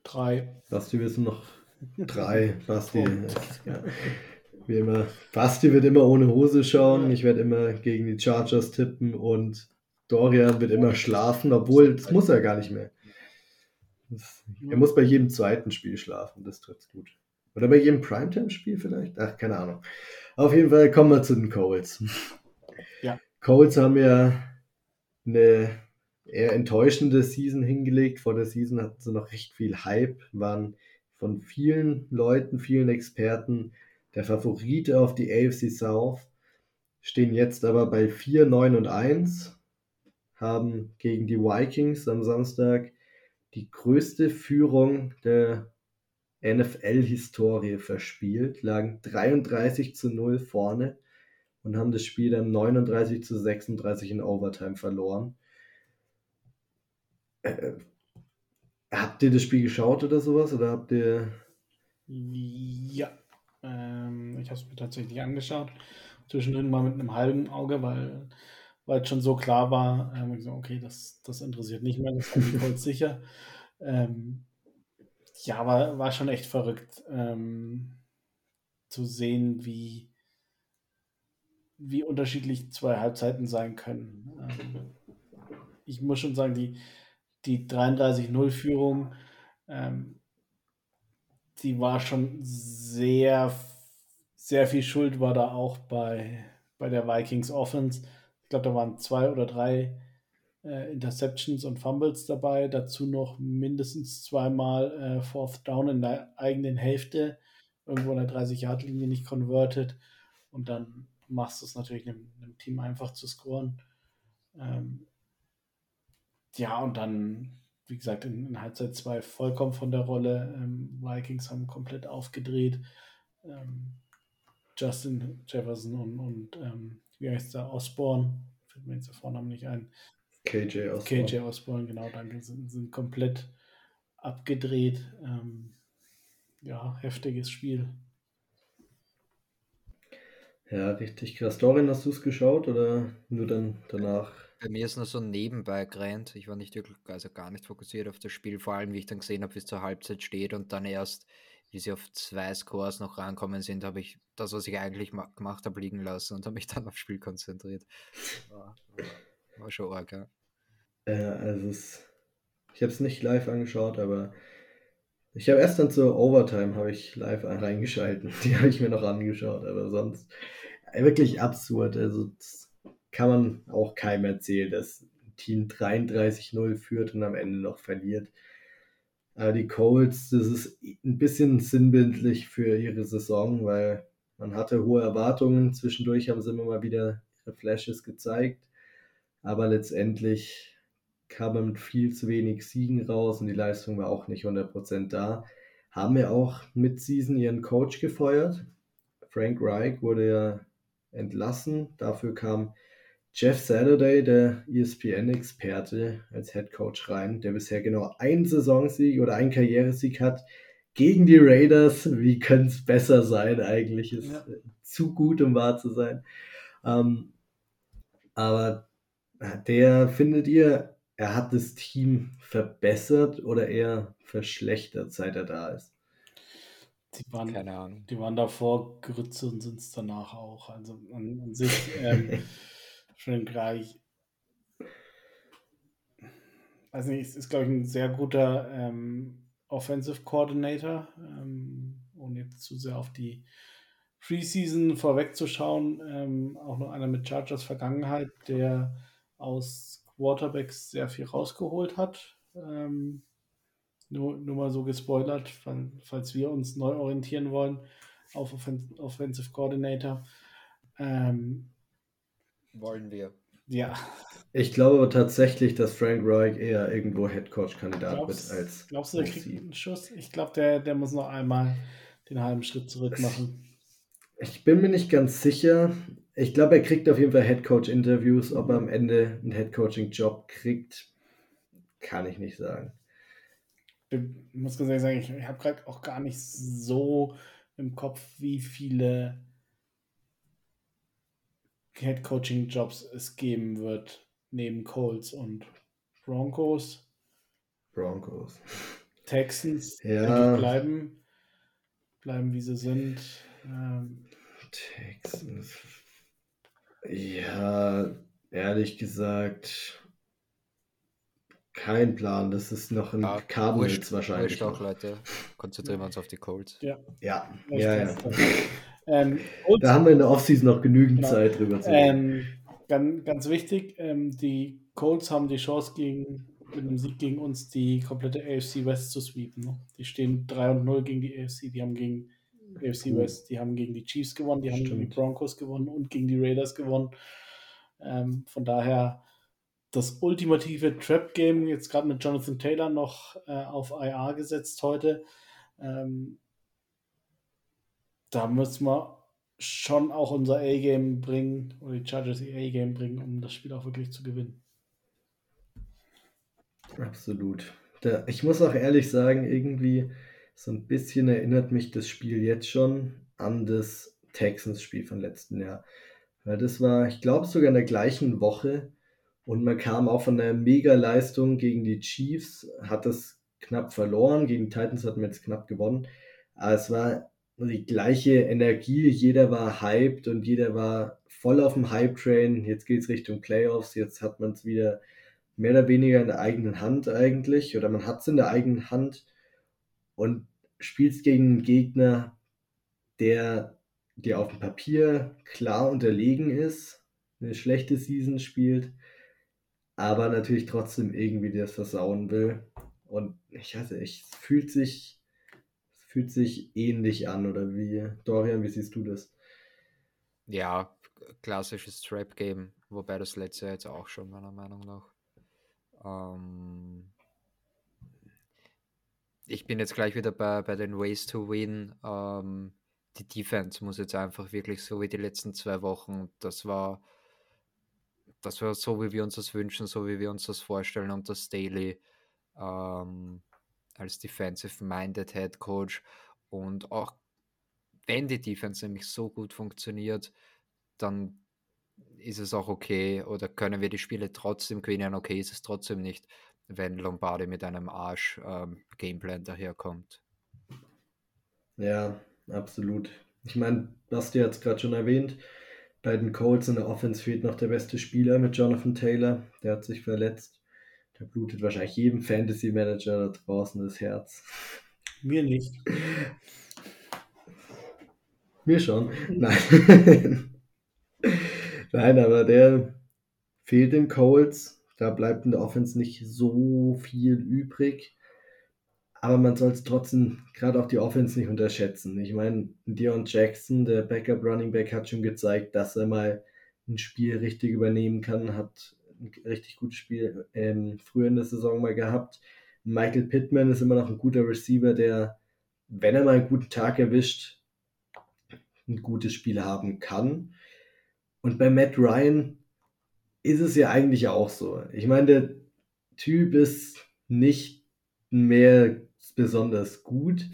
Drei. Basti, wir sind noch drei. Basti. ja. Wie immer. Basti wird immer ohne Hose schauen. Ich werde immer gegen die Chargers tippen und Dorian wird immer schlafen, obwohl das muss er gar nicht mehr. Das, er muss bei jedem zweiten Spiel schlafen, das trifft gut. Oder bei jedem Primetime-Spiel vielleicht? Ach, keine Ahnung. Auf jeden Fall kommen wir zu den Colts. Ja. Colts haben ja eine eher enttäuschende Season hingelegt. Vor der Season hatten sie noch recht viel Hype, waren von vielen Leuten, vielen Experten der Favorit auf die AFC South, stehen jetzt aber bei 4, 9 und 1, haben gegen die Vikings am Samstag die größte Führung der NFL-Historie verspielt, lagen 33 zu 0 vorne und haben das Spiel dann 39 zu 36 in Overtime verloren. Äh, habt ihr das Spiel geschaut oder sowas? Oder habt ihr. Ja, ähm, ich habe es mir tatsächlich angeschaut. Zwischendrin mal mit einem halben Auge, weil, weil es schon so klar war, ähm, ich so, okay, das, das interessiert nicht mehr, das haben die Colts sicher. Ähm, ja, war, war schon echt verrückt. Ähm, zu sehen, wie, wie unterschiedlich zwei Halbzeiten sein können. Ähm, ich muss schon sagen, die, die 33-0-Führung, ähm, die war schon sehr, sehr viel Schuld war da auch bei, bei der Vikings Offense. Ich glaube, da waren zwei oder drei äh, Interceptions und Fumbles dabei, dazu noch mindestens zweimal äh, Fourth Down in der eigenen Hälfte, irgendwo in der 30-Yard-Linie nicht converted und dann machst du es natürlich einem, Team einfach zu scoren. Ähm, ja, und dann, wie gesagt, in, in Halbzeit 2 vollkommen von der Rolle. Ähm, Vikings haben komplett aufgedreht. Ähm, Justin Jefferson und, und ähm, wie heißt der, Osborne, fällt mir jetzt der Vorname nicht ein, KJ Osborne. KJ Osborne, genau, danke, sind, sind komplett abgedreht. Ähm, ja, heftiges Spiel. Ja, richtig krass. Dorin, hast du es geschaut oder nur dann danach? Bei mir ist nur so nebenbei gerannt. Ich war nicht wirklich, also gar nicht fokussiert auf das Spiel, vor allem wie ich dann gesehen habe, wie es zur Halbzeit steht und dann erst, wie sie auf zwei Scores noch rankommen sind, habe ich das, was ich eigentlich gemacht habe, liegen lassen und habe mich dann aufs Spiel konzentriert. War, war schon arg, ja. Ja, also es, ich habe es nicht live angeschaut, aber ich habe erst dann zur Overtime habe ich live reingeschalten. Die habe ich mir noch angeschaut, aber sonst wirklich absurd. Also das kann man auch keinem erzählen, dass ein Team 33-0 führt und am Ende noch verliert. Aber die Colts, das ist ein bisschen sinnbildlich für ihre Saison, weil man hatte hohe Erwartungen. Zwischendurch haben sie immer mal wieder ihre Flashes gezeigt. Aber letztendlich kam man mit viel zu wenig Siegen raus und die Leistung war auch nicht 100% da. Haben ja auch mit Season ihren Coach gefeuert. Frank Reich wurde ja entlassen. Dafür kam Jeff Saturday, der ESPN-Experte, als Head Coach rein, der bisher genau einen Saisonsieg oder einen Karrieresieg hat gegen die Raiders. Wie könnte es besser sein? Eigentlich ist ja. zu gut, um wahr zu sein. Ähm, aber der findet ihr, er hat das Team verbessert oder eher verschlechtert, seit er da ist? Die waren, Keine Ahnung. Die waren davor Grütze und sind es danach auch. Also an, an sich ähm, schon gleich. Weiß nicht, ist, ist glaube ich, ein sehr guter ähm, Offensive Coordinator. Ähm, ohne jetzt zu sehr auf die Preseason vorwegzuschauen. Ähm, auch noch einer mit Chargers Vergangenheit, der aus Quarterbacks sehr viel rausgeholt hat. Ähm, nur, nur mal so gespoilert, falls wir uns neu orientieren wollen auf Offen Offensive Coordinator. Ähm, wollen wir. Ja. Ich glaube tatsächlich, dass Frank Reich eher irgendwo Headcoach-Kandidat wird als. Glaubst du, der kriegt einen Schuss? Ich glaube, der, der muss noch einmal den halben Schritt zurück machen. Ich bin mir nicht ganz sicher ich glaube, er kriegt auf jeden Fall Headcoach-Interviews. Ob er am Ende einen Headcoaching-Job kriegt, kann ich nicht sagen. Ich muss ganz ehrlich sagen, ich, ich habe gerade auch gar nicht so im Kopf, wie viele Headcoaching-Jobs es geben wird, neben Colts und Broncos. Broncos. Texans ja. bleiben, bleiben wie sie sind. Ähm, Texans. Ja, ehrlich gesagt, kein Plan. Das ist noch ein ja, Cardinals wahrscheinlich. Wurscht auch, Leute. Konzentrieren wir uns auf die Colts. Ja, ja, ja. ja. Ähm, da haben wir in der Offseason noch genügend genau. Zeit drüber zu reden. Ähm, ganz, ganz wichtig, ähm, die Colts haben die Chance gegen mit einem Sieg gegen uns die komplette AFC West zu sweepen. Ne? Die stehen 3 und 0 gegen die AFC, die haben gegen AFC West, die haben gegen die Chiefs gewonnen, die Stimmt. haben gegen die Broncos gewonnen und gegen die Raiders gewonnen. Ähm, von daher das ultimative Trap-Game, jetzt gerade mit Jonathan Taylor noch äh, auf IR gesetzt heute. Ähm, da müssen wir schon auch unser A-Game bringen, oder die Chargers ihr A-Game bringen, um das Spiel auch wirklich zu gewinnen. Absolut. Da, ich muss auch ehrlich sagen, irgendwie so ein bisschen erinnert mich das Spiel jetzt schon an das Texans-Spiel von letzten Jahr. Weil das war, ich glaube, sogar in der gleichen Woche und man kam auch von einer Mega-Leistung gegen die Chiefs, hat das knapp verloren, gegen die Titans hat man jetzt knapp gewonnen. Aber es war die gleiche Energie, jeder war hyped und jeder war voll auf dem Hype-Train. Jetzt geht es Richtung Playoffs, jetzt hat man es wieder mehr oder weniger in der eigenen Hand eigentlich, oder man hat es in der eigenen Hand und spielt gegen einen Gegner, der dir auf dem Papier klar unterlegen ist, eine schlechte Season spielt, aber natürlich trotzdem irgendwie das versauen will. Und ich weiß nicht, es fühlt sich, fühlt sich ähnlich an, oder wie? Dorian, wie siehst du das? Ja, klassisches Trap-Game, wobei das letzte jetzt auch schon, meiner Meinung nach. Ähm, ich bin jetzt gleich wieder bei, bei den Ways to Win. Ähm, die Defense muss jetzt einfach wirklich so wie die letzten zwei Wochen, das war, das war so, wie wir uns das wünschen, so wie wir uns das vorstellen und das Daily ähm, als Defensive-Minded Head Coach. Und auch wenn die Defense nämlich so gut funktioniert, dann ist es auch okay oder können wir die Spiele trotzdem gewinnen. Okay, ist es trotzdem nicht, wenn Lombardi mit einem Arsch-Gameplan ähm, daherkommt. Ja, absolut. Ich meine, Basti hat es gerade schon erwähnt, bei den Colts in der Offense fehlt noch der beste Spieler mit Jonathan Taylor. Der hat sich verletzt. Da blutet wahrscheinlich jedem Fantasy-Manager da draußen das Herz. Mir nicht. Mir schon. Nein. Nein, aber der fehlt den Colts. Da bleibt in der Offense nicht so viel übrig. Aber man soll es trotzdem gerade auch die Offense nicht unterschätzen. Ich meine, Dion Jackson, der Backup Running Back, hat schon gezeigt, dass er mal ein Spiel richtig übernehmen kann, hat ein richtig gutes Spiel ähm, früher in der Saison mal gehabt. Michael Pittman ist immer noch ein guter Receiver, der, wenn er mal einen guten Tag erwischt, ein gutes Spiel haben kann. Und bei Matt Ryan ist es ja eigentlich auch so. Ich meine, der Typ ist nicht mehr besonders gut,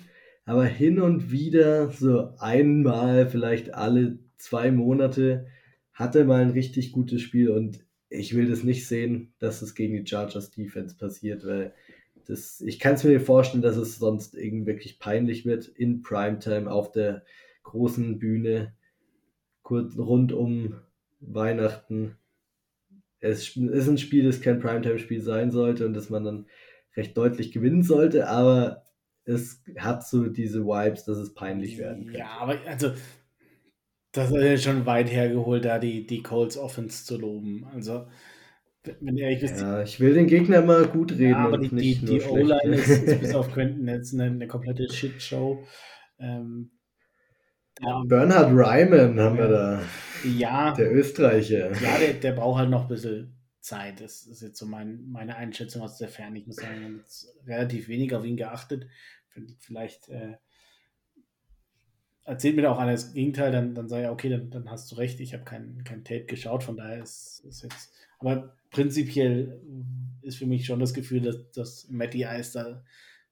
aber hin und wieder, so einmal, vielleicht alle zwei Monate, hat er mal ein richtig gutes Spiel und ich will das nicht sehen, dass es gegen die Chargers Defense passiert, weil das, ich kann es mir vorstellen, dass es sonst irgendwie wirklich peinlich wird in Primetime auf der großen Bühne, kurz rund um Weihnachten. Es ist ein Spiel, das kein Primetime-Spiel sein sollte und das man dann recht deutlich gewinnen sollte, aber es hat so diese Vibes, dass es peinlich werden könnte. Ja, aber also das ist ja schon weit hergeholt, da die, die Colts Offense zu loben. Also, wenn ihr ehrlich wisst. Ja, ich will den Gegner mal gut reden. Ja, aber die, die, die O-Line ist, ist, bis auf Quentin jetzt eine, eine komplette Shitshow. Ähm, ja. Bernhard Ryman haben wir da. Ja. Der Österreicher. Ja, der, der braucht halt noch ein bisschen Zeit. Das ist jetzt so mein, meine Einschätzung aus der Ferne. Ich muss sagen, wir haben jetzt relativ wenig auf ihn geachtet. Vielleicht äh, erzählt mir da auch einer das Gegenteil, dann, dann sage ich, okay, dann, dann hast du recht, ich habe kein, kein Tape geschaut, von daher ist, es jetzt. Aber prinzipiell ist für mich schon das Gefühl, dass, dass Matty Ice da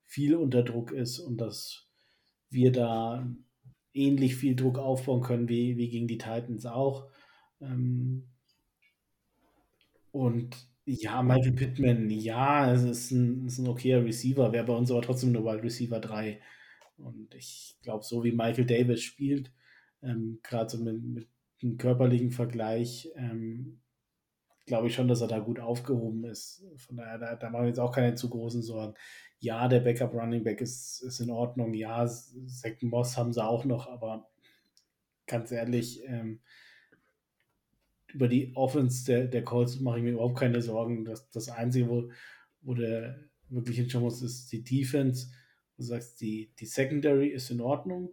viel unter Druck ist und dass wir da ähnlich viel Druck aufbauen können wie, wie gegen die Titans auch. Ähm, und ja, Michael Pittman, ja, es ist ein, ist ein okayer Receiver, wäre bei uns aber trotzdem nur Wide Receiver 3. Und ich glaube, so wie Michael Davis spielt, ähm, gerade so mit, mit, einem körperlichen Vergleich, ähm, glaube ich schon, dass er da gut aufgehoben ist. Von daher, da, da machen wir jetzt auch keine zu großen Sorgen. Ja, der Backup Running Back ist, ist in Ordnung. Ja, Zach Moss haben sie auch noch, aber ganz ehrlich, ähm, über die Offense der, der Colts mache ich mir überhaupt keine Sorgen. Das, das Einzige, wo, wo der wirklich hinschauen muss, ist die Defense. Du sagst, die, die Secondary ist in Ordnung,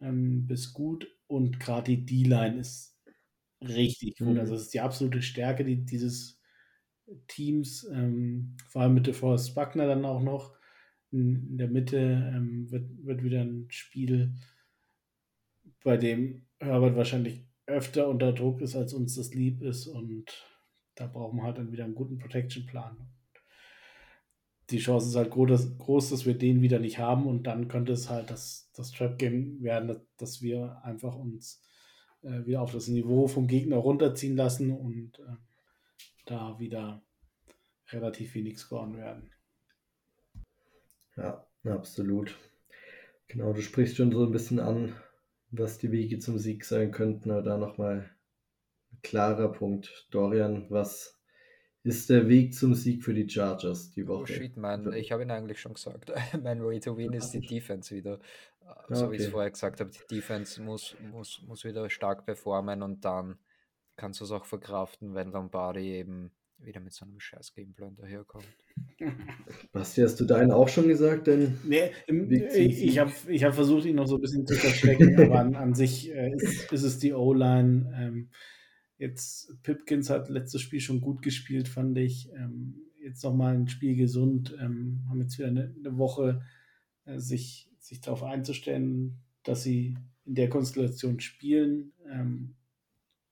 ähm, bis gut und gerade die D-Line ist richtig gut. Mhm. Also, das ist die absolute Stärke die, dieses Teams, ähm, vor allem mit DeForest Buckner dann auch noch. In, in der Mitte ähm, wird, wird wieder ein Spiel, bei dem Herbert wahrscheinlich öfter unter Druck ist, als uns das lieb ist und da brauchen wir halt dann wieder einen guten Protection-Plan die Chance ist halt groß dass, wir den wieder nicht haben und dann könnte es halt das, das Trap-Game werden, dass wir einfach uns äh, wieder auf das Niveau vom Gegner runterziehen lassen und äh, da wieder relativ wenig scoren werden. Ja, absolut. Genau, du sprichst schon so ein bisschen an, was die Wege zum Sieg sein könnten, aber da nochmal ein klarer Punkt. Dorian, was ist der Weg zum Sieg für die Chargers die oh, Woche? Oh shit, man, ich habe ihn eigentlich schon gesagt. mein Way to Win ist die Defense wieder. Okay. So wie ich es vorher gesagt habe, die Defense muss, muss, muss wieder stark performen und dann kannst du es auch verkraften, wenn Lombardi eben wieder mit so einem scheiß Gameplan daherkommt. Basti, hast du deinen auch schon gesagt? Denn nee, im, ich habe ich hab versucht, ihn noch so ein bisschen zu verstecken, aber an, an sich äh, ist, ist, es die O-Line. Ähm, jetzt, Pipkins hat letztes Spiel schon gut gespielt, fand ich. Ähm, jetzt nochmal ein Spiel gesund. Ähm, haben jetzt wieder eine, eine Woche, äh, sich, sich darauf einzustellen, dass sie in der Konstellation spielen. Ähm,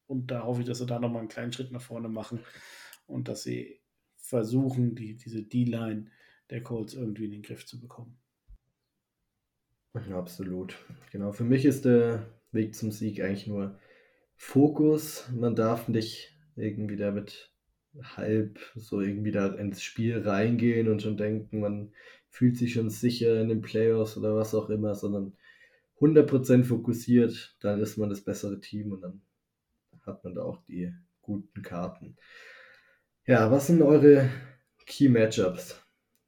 und da hoffe ich, dass sie da nochmal einen kleinen Schritt nach vorne machen und dass sie versuchen, die, diese D-Line der Colts irgendwie in den Griff zu bekommen. Ja, absolut. Genau, für mich ist der Weg zum Sieg eigentlich nur Fokus. Man darf nicht irgendwie damit halb so irgendwie da ins Spiel reingehen und schon denken, man fühlt sich schon sicher in den Playoffs oder was auch immer, sondern 100% fokussiert, dann ist man das bessere Team und dann hat man da auch die guten Karten. Ja, was sind eure Key Matchups?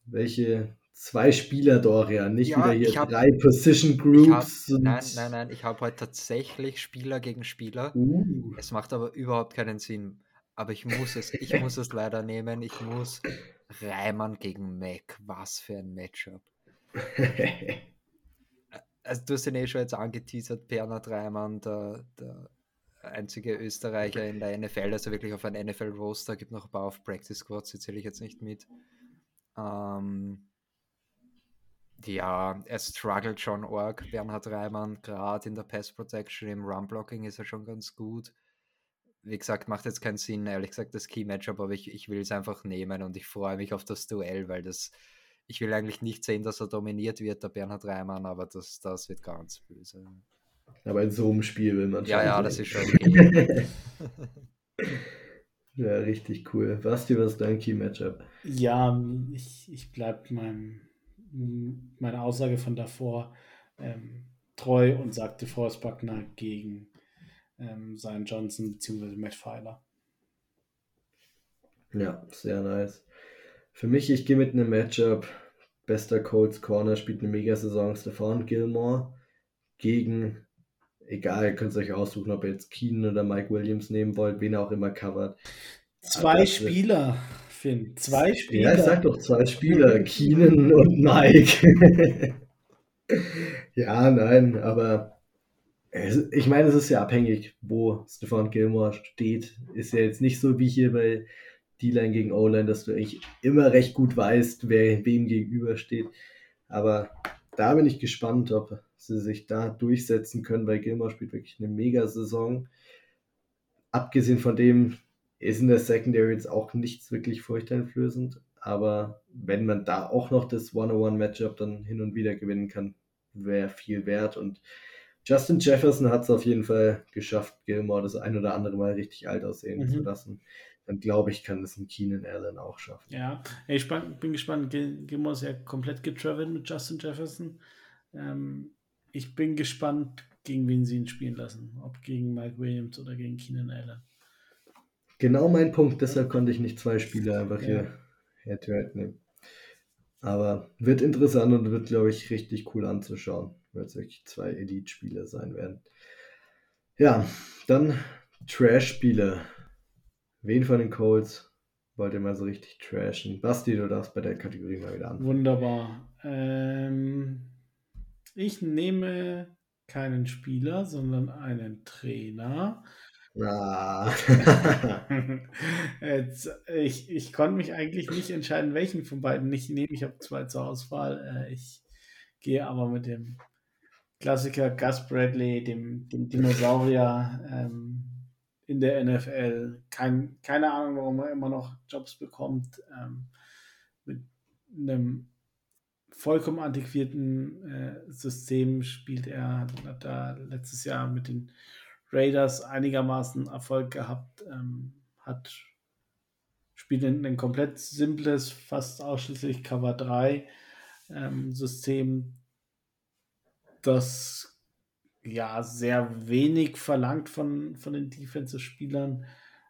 Welche zwei Spieler, Dorian, nicht ja, wieder hier hab, drei Position Groups. Hab, nein, nein, nein, ich habe heute tatsächlich Spieler gegen Spieler. Uh. Es macht aber überhaupt keinen Sinn. Aber ich muss es, ich muss es leider nehmen. Ich muss Reimann gegen Mac. Was für ein Matchup. also du hast ihn eh schon jetzt angeteasert, Bernhard Reimann, der, der einzige Österreicher in der NFL, also wirklich auf ein NFL-Roster, gibt noch ein paar auf Practice Squads, die zähle ich jetzt nicht mit. Ähm, ja, er struggelt schon arg, Bernhard Reimann, gerade in der Pass Protection, im Run Blocking ist er schon ganz gut. Wie gesagt, macht jetzt keinen Sinn, ehrlich gesagt, das Key Matchup, aber ich, ich will es einfach nehmen und ich freue mich auf das Duell, weil das, ich will eigentlich nicht sehen, dass er dominiert wird, der Bernhard Reimann, aber das, das wird ganz böse. Aber in so einem Spiel will man schon. Ja, ja, das ist schon okay. ja, richtig cool. Basti, was ist dein Key-Matchup? Ja, ich, ich bleibe meinem, meiner Aussage von davor ähm, treu und sagte Forrest Buckner gegen ähm, seinen Johnson bzw. Matt Pfeiler. Ja, sehr nice. Für mich, ich gehe mit einem Matchup. Bester Colts Corner spielt eine Mega-Saison. Stefan Gilmore gegen egal, ihr könnt es euch aussuchen, ob ihr jetzt Keenan oder Mike Williams nehmen wollt, wen auch immer covert. Zwei Spieler, Finn. Zwei Spieler. Ja, ich sag doch zwei Spieler, Keenan und Mike. ja, nein, aber ich meine, es ist ja abhängig, wo Stefan Gilmore steht. Ist ja jetzt nicht so wie hier bei D-Line gegen O-Line, dass du eigentlich immer recht gut weißt, wer wem gegenübersteht. Aber da bin ich gespannt, ob sie sich da durchsetzen können, weil Gilmore spielt wirklich eine Mega-Saison. Abgesehen von dem ist in der Secondary jetzt auch nichts wirklich furchteinflößend, aber wenn man da auch noch das One-on-One-Matchup dann hin und wieder gewinnen kann, wäre viel wert und Justin Jefferson hat es auf jeden Fall geschafft, Gilmore das ein oder andere Mal richtig alt aussehen mhm. zu lassen. Dann glaube ich, kann das ein Keenan Allen auch schaffen. Ja, ich bin gespannt. Gilmore ist ja komplett getravelt mit Justin Jefferson. Ähm, ich bin gespannt, gegen wen sie ihn spielen lassen. Ob gegen Mike Williams oder gegen Keenan Allen. Genau mein Punkt, deshalb konnte ich nicht zwei Spieler einfach ja. hier Head-to-Head nehmen. Aber wird interessant und wird, glaube ich, richtig cool anzuschauen, weil es wirklich zwei Elite-Spieler sein werden. Ja, dann Trash-Spieler. Wen von den Colts wollt ihr mal so richtig trashen? Basti, du darfst bei der Kategorie mal wieder an. Wunderbar. Ähm, ich nehme keinen Spieler, sondern einen Trainer. Ah. Jetzt, ich, ich konnte mich eigentlich nicht entscheiden, welchen von beiden ich nehme. Ich habe zwei zur Auswahl. Äh, ich gehe aber mit dem Klassiker Gus Bradley, dem, dem Dinosaurier ähm, in der NFL. Kein, keine Ahnung, warum er immer noch Jobs bekommt. Ähm, mit einem vollkommen antiquierten äh, System spielt er, hat da letztes Jahr mit den Raiders einigermaßen Erfolg gehabt, ähm, hat spielt ein, komplett simples, fast ausschließlich Cover 3 ähm, System, das ja sehr wenig verlangt von, von den Defensive-Spielern.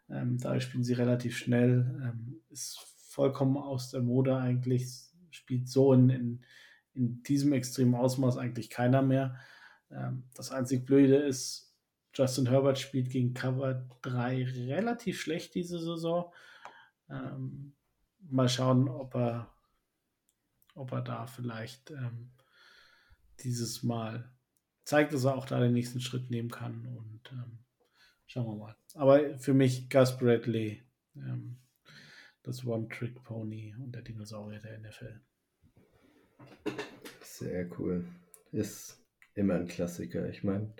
Ähm, da spielen sie relativ schnell, ähm, ist vollkommen aus der Mode eigentlich, spielt so in, in, in diesem extremen Ausmaß eigentlich keiner mehr. Ähm, das einzig Blöde ist, Justin Herbert spielt gegen Cover 3 relativ schlecht diese Saison. Ähm, mal schauen, ob er, ob er da vielleicht ähm, dieses Mal zeigt, dass er auch da den nächsten Schritt nehmen kann. Und ähm, schauen wir mal. Aber für mich Gus Bradley, ähm, das One-Trick-Pony und der Dinosaurier der NFL. Sehr cool. Ist immer ein Klassiker. Ich meine,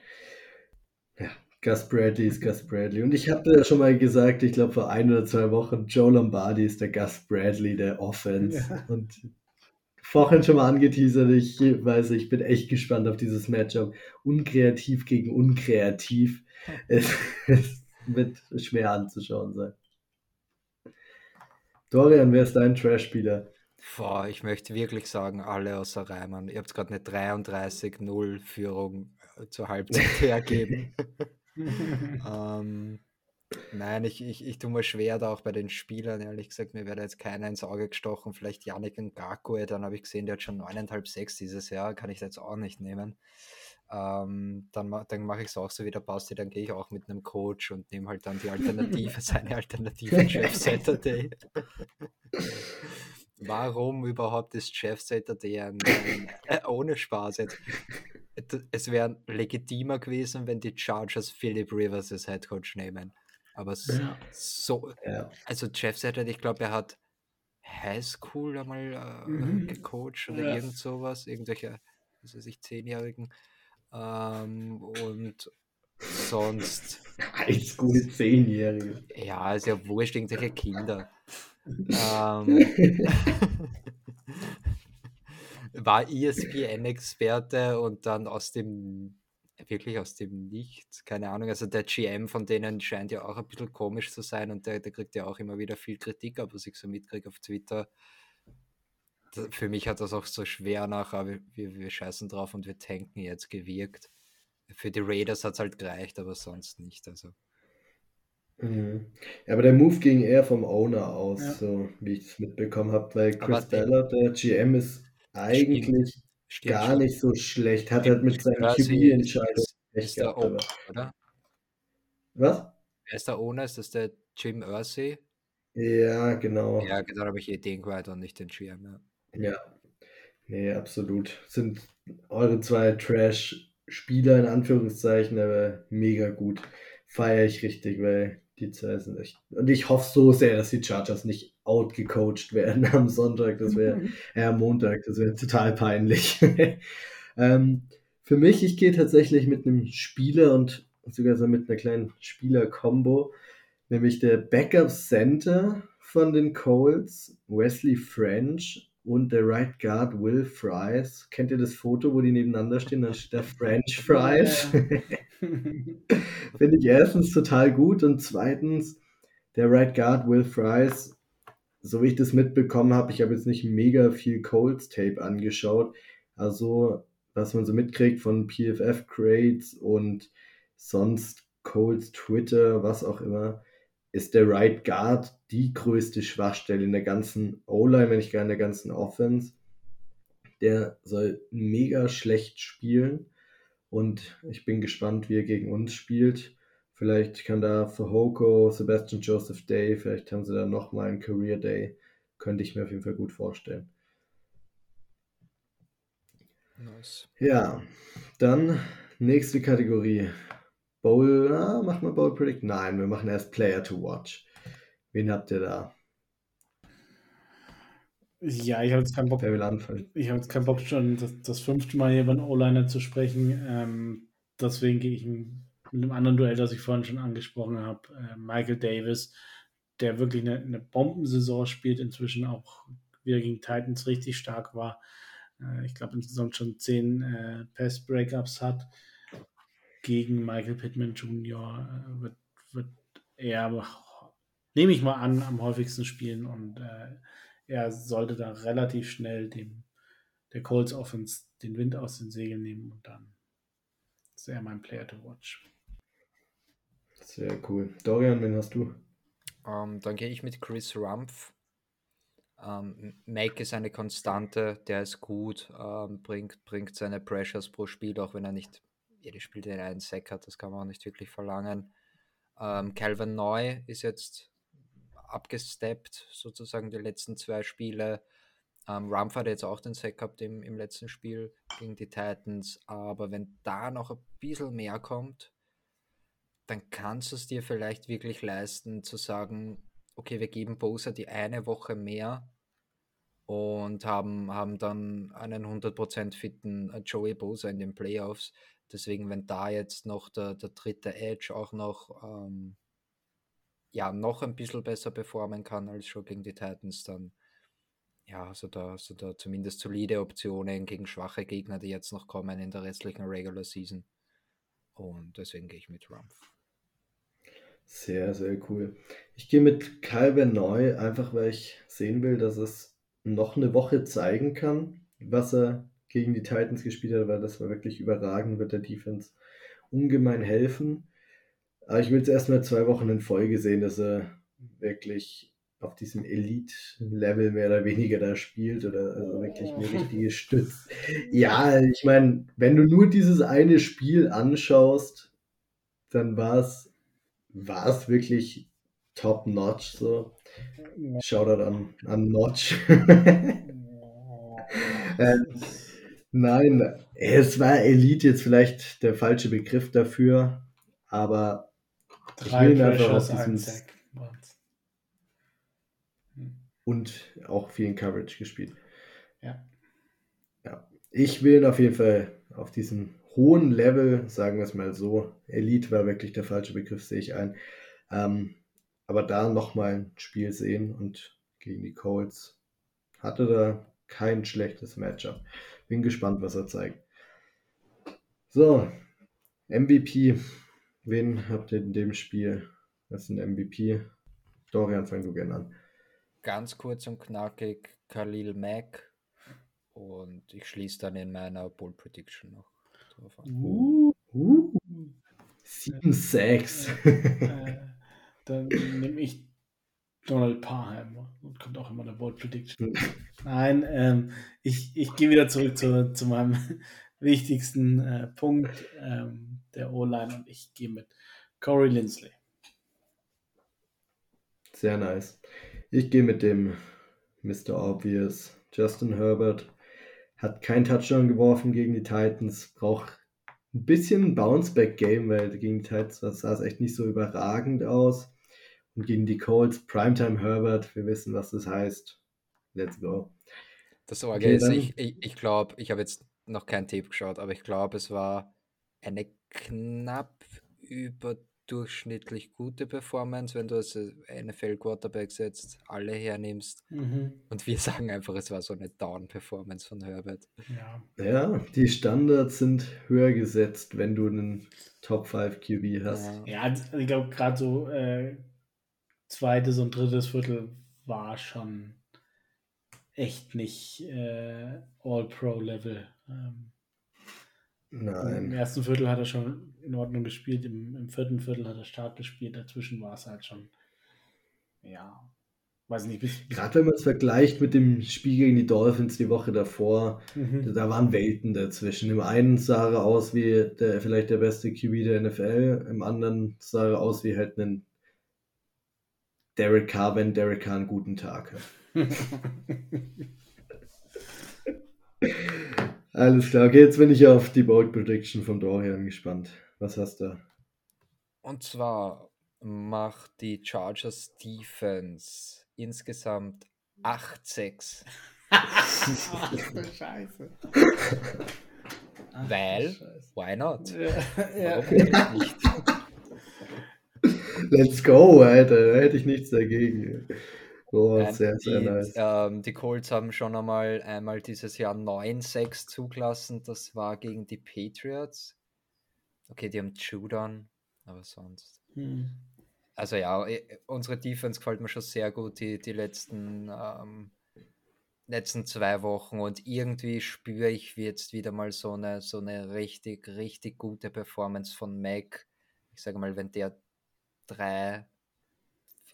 Gus Bradley ist Gus Bradley. Und ich habe ja schon mal gesagt, ich glaube vor ein oder zwei Wochen, Joe Lombardi ist der Gus Bradley der Offense. Ja. Und vorhin schon mal angeteasert, ich weiß, ich bin echt gespannt auf dieses Matchup. Unkreativ gegen unkreativ. Es, es wird schwer anzuschauen sein. Dorian, wer ist dein Trash-Spieler? Boah, ich möchte wirklich sagen, alle außer Reimann. Ihr habt gerade eine 33-0-Führung äh, zur Halbzeit hergeben. ähm, nein, ich, ich, ich tue mir schwer da auch bei den Spielern, ehrlich gesagt. Mir wäre jetzt keiner ins Auge gestochen. Vielleicht Yannick Ngakwe, dann habe ich gesehen, der hat schon 9,5, 6 dieses Jahr. Kann ich jetzt auch nicht nehmen. Ähm, dann dann mache ich es auch so wie der Basti, dann gehe ich auch mit einem Coach und nehme halt dann die Alternative, seine Alternative Jeff Saturday. Warum überhaupt ist Jeff Saturday ein, ein äh, ohne Spaß jetzt? Es wäre legitimer gewesen, wenn die Chargers Philip Rivers als Head Coach nehmen. Aber ja. so, ja. also Jeff Saturday, ich glaube, er hat High School einmal äh, mhm. gecoacht oder ja. irgend sowas, irgendwelche, was weiß ich, Zehnjährigen. Ähm, und sonst. Highschool Zehnjährige. Ja, ist ja wurscht, irgendwelche Kinder. ähm, war ESPN-Experte und dann aus dem, wirklich aus dem Nichts, keine Ahnung, also der GM von denen scheint ja auch ein bisschen komisch zu sein und der, der kriegt ja auch immer wieder viel Kritik ab, was ich so mitkriege auf Twitter für mich hat das auch so schwer nachher, wir, wir scheißen drauf und wir tanken jetzt gewirkt. Für die Raiders hat es halt gereicht, aber sonst nicht. Also. Mhm. Ja, aber der Move ging eher vom Owner aus, ja. so wie ich es mitbekommen habe, weil Chris Ballard, der GM, ist eigentlich stimmt, gar stimmt. nicht so schlecht, hat halt mit seinen QB-Entscheidungen echt gehabt. Owner, oder? Was? Wer ist der Owner? Ist das der Jim Ursay? Ja, genau. Ja, genau, habe ich eh den weiter und nicht den GM, ja. Ja, nee, absolut. Sind eure zwei Trash-Spieler in Anführungszeichen, aber mega gut. Feiere ich richtig, weil die zwei sind echt. Und ich hoffe so sehr, dass die Chargers nicht outgecoacht werden am Sonntag. Das wäre, äh, am Montag, das wäre total peinlich. ähm, für mich, ich gehe tatsächlich mit einem Spieler und sogar so mit einer kleinen Spieler-Kombo, nämlich der Backup Center von den Colts, Wesley French, und der Right Guard Will Fries. Kennt ihr das Foto, wo die nebeneinander stehen? Da steht der French Fries. Finde ich erstens total gut und zweitens der Right Guard Will Fries. So wie ich das mitbekommen habe, ich habe jetzt nicht mega viel Colts Tape angeschaut. Also, was man so mitkriegt von PFF Crates und sonst Colts Twitter, was auch immer ist der Right Guard die größte Schwachstelle in der ganzen O-Line, wenn nicht gar in der ganzen Offense. Der soll mega schlecht spielen und ich bin gespannt, wie er gegen uns spielt. Vielleicht kann da für Hoko, Sebastian Joseph Day, vielleicht haben sie da nochmal einen Career Day. Könnte ich mir auf jeden Fall gut vorstellen. Nice. Ja, dann nächste Kategorie. Bowl, ah, machen wir Bowl Predict? Nein, wir machen erst Player to Watch. Wen habt ihr da? Ja, ich habe jetzt keinen Bock. Wer will anfangen? Ich habe jetzt keinen Bock, schon das, das fünfte Mal hier über einen O-Liner zu sprechen. Ähm, deswegen gehe ich mit einem anderen Duell, das ich vorhin schon angesprochen habe. Äh, Michael Davis, der wirklich eine, eine Bombensaison spielt, inzwischen auch wieder gegen Titans richtig stark war. Äh, ich glaube, insgesamt schon zehn äh, Pass-Breakups hat gegen Michael Pittman Jr. Äh, wird, wird er, nehme ich mal an, am häufigsten spielen und äh, er sollte da relativ schnell dem der Colts Offense den Wind aus den Segeln nehmen und dann ist er mein Player to watch. Sehr cool. Dorian, wen hast du? Um, ähm, dann gehe ich mit Chris Rumpf. Um, ähm, Make ist eine Konstante, der ist gut, um, ähm, bringt, bringt seine Pressures pro Spiel, auch wenn er nicht jedes Spiel den einen Sack hat, das kann man auch nicht wirklich verlangen. Calvin Neu ist jetzt abgesteppt, sozusagen die letzten zwei Spiele. Ähm, Rumpf hat jetzt auch den Sack gehabt im, im letzten Spiel gegen die Titans, aber wenn da noch ein bisschen mehr kommt, dann kannst du es dir vielleicht wirklich leisten zu sagen, okay, wir geben Bosa die eine Woche mehr und haben, haben dann einen 100% fitten äh, Joey Bosa in den Playoffs. Deswegen, wenn da jetzt noch der, der dritte Edge auch noch ähm, ja, noch ein bisschen besser performen kann als schon gegen die Titans, dann ja, so da, so da zumindest solide Optionen gegen schwache Gegner, die jetzt noch kommen in der restlichen Regular Season. Und deswegen gehe ich mit Rumpf. Sehr, sehr cool. Ich gehe mit Calvin Neu, einfach weil ich sehen will, dass es noch eine Woche zeigen kann, was er gegen die Titans gespielt hat, weil das war wirklich überragend, wird der Defense ungemein helfen. Aber ich will es erstmal zwei Wochen in Folge sehen, dass er wirklich auf diesem Elite-Level mehr oder weniger da spielt oder also wirklich eine richtige Stütze. Ja, ich meine, wenn du nur dieses eine Spiel anschaust, dann war es war es wirklich top-notch so. Shoutout an, an Notch. ähm, nein, es war Elite jetzt vielleicht der falsche Begriff dafür, aber Drei ich will einfach auf diesen hm. und auch vielen Coverage gespielt. Ja. Ja. Ich will auf jeden Fall auf diesem hohen Level, sagen wir es mal so, Elite war wirklich der falsche Begriff, sehe ich ein. Ähm, aber da nochmal ein Spiel sehen und gegen die Colts hatte da kein schlechtes Matchup. Bin gespannt, was er zeigt. So, MVP Wen habt ihr in dem Spiel als ein MVP? Dorian, fang du gerne an. Ganz kurz und knackig, Khalil Mack. Und ich schließe dann in meiner Bull Prediction noch drauf an. Uh, uh, 7-6. Äh, äh, dann nehme ich Donald Parham und kommt auch immer der Bold Prediction. Nein, ähm, ich, ich gehe wieder zurück zu, zu meinem wichtigsten äh, Punkt. Ähm, der O-Line und ich gehe mit Corey Lindsley. Sehr nice. Ich gehe mit dem Mr. Obvious. Justin Herbert hat kein Touchdown geworfen gegen die Titans, braucht ein bisschen ein Bounceback-Game, weil gegen die Titans sah es echt nicht so überragend aus. Und gegen die Colts, Primetime Herbert, wir wissen, was das heißt. Let's go. Das Sorge okay, ist, ich, ich, ich glaube, ich habe jetzt noch kein Tape geschaut, aber ich glaube, es war eine knapp überdurchschnittlich gute Performance, wenn du als NFL-Quarterback setzt, alle hernimmst. Mhm. Und wir sagen einfach, es war so eine Down-Performance von Herbert. Ja. ja, die Standards sind höher gesetzt, wenn du einen Top 5 QB hast. Ja, ja ich glaube, gerade so äh, zweites und drittes Viertel war schon echt nicht äh, All-Pro-Level. Ähm, Nein. Im ersten Viertel hat er schon in Ordnung gespielt, im, im vierten Viertel hat er stark gespielt, dazwischen war es halt schon, ja, weiß nicht. Bis, Gerade wenn man es vergleicht mit dem Spiel gegen die Dolphins die Woche davor, mhm. da waren Welten dazwischen. Im einen sah er aus wie der, vielleicht der beste QB der NFL, im anderen sah er aus wie halt ein Derek Carr, wenn Derek Carr einen guten Tag hat. Alles klar, okay, jetzt bin ich auf die Bold Prediction von Dorian gespannt. Was hast du? Und zwar macht die Chargers Defense insgesamt 8-6. Ach du Scheiße. Weil, Scheiße. why not? Ja, ja. nicht? Let's go, Alter. Da hätte ich nichts dagegen. Oh, Nein, sehr, sehr die, nice. Ähm, die Colts haben schon einmal einmal dieses Jahr 9-6 zugelassen. Das war gegen die Patriots. Okay, die haben Judon, aber sonst. Hm. Also ja, unsere Defense gefällt mir schon sehr gut, die, die letzten ähm, letzten zwei Wochen und irgendwie spüre ich jetzt wieder mal so eine, so eine richtig, richtig gute Performance von Mac. Ich sage mal, wenn der drei,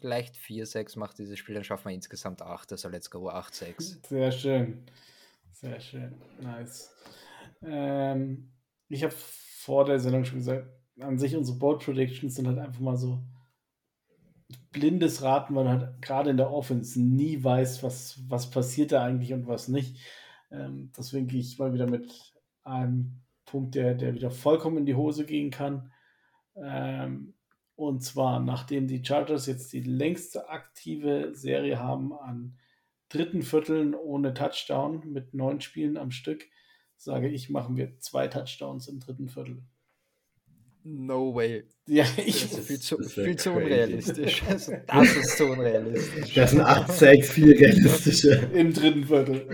vielleicht vier, sechs macht dieses Spiel, dann schaffen wir insgesamt acht. Also let's go, acht, sechs. Sehr schön. Sehr schön. Nice. Ähm, ich habe vor der Sendung schon gesagt, an sich unsere Board Predictions sind halt einfach mal so blindes Raten, weil man halt gerade in der Offense nie weiß, was, was passiert da eigentlich und was nicht. Ähm, deswegen gehe ich mal wieder mit einem Punkt, der, der wieder vollkommen in die Hose gehen kann. Ähm, und zwar, nachdem die Chargers jetzt die längste aktive Serie haben an dritten Vierteln ohne Touchdown mit neun Spielen am Stück, sage ich, machen wir zwei Touchdowns im dritten Viertel. No way. Ja, ich. Das ist viel zu, viel zu unrealistisch. Also, das ist so unrealistisch. Das sind 8 6 viel realistischer. Im dritten Viertel.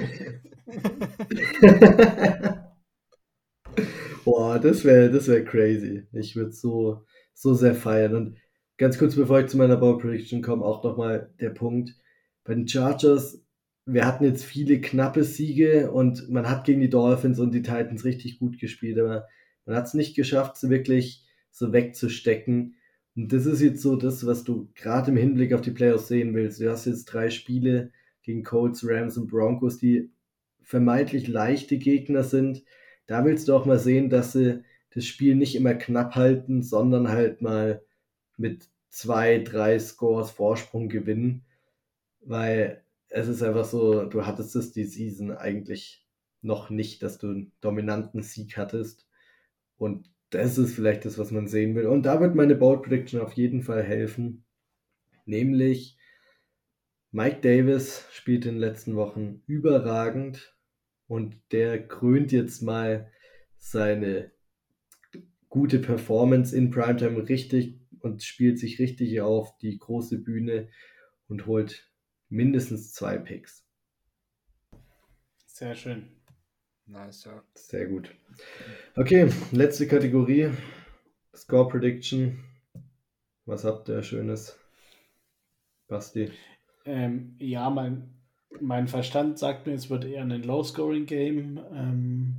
Boah, das wäre das wär crazy. Ich würde so, so sehr feiern. Und ganz kurz bevor ich zu meiner Ball Prediction komme, auch nochmal der Punkt. Bei den Chargers, wir hatten jetzt viele knappe Siege und man hat gegen die Dolphins und die Titans richtig gut gespielt, aber man hat es nicht geschafft, sie wirklich so wegzustecken. Und das ist jetzt so das, was du gerade im Hinblick auf die Playoffs sehen willst. Du hast jetzt drei Spiele gegen Colts, Rams und Broncos, die vermeintlich leichte Gegner sind. Da willst du auch mal sehen, dass sie das Spiel nicht immer knapp halten, sondern halt mal mit zwei, drei Scores Vorsprung gewinnen. Weil es ist einfach so, du hattest es die Season eigentlich noch nicht, dass du einen dominanten Sieg hattest. Und das ist vielleicht das, was man sehen will. Und da wird meine Bold Prediction auf jeden Fall helfen. Nämlich Mike Davis spielt in den letzten Wochen überragend und der krönt jetzt mal seine gute Performance in Primetime richtig und spielt sich richtig auf die große Bühne und holt mindestens zwei Picks. Sehr schön. Nice, ja. Sehr gut. Okay, letzte Kategorie. Score Prediction. Was habt ihr Schönes? Basti. Ähm, ja, mein, mein Verstand sagt mir, es wird eher ein Low-Scoring-Game. Ähm,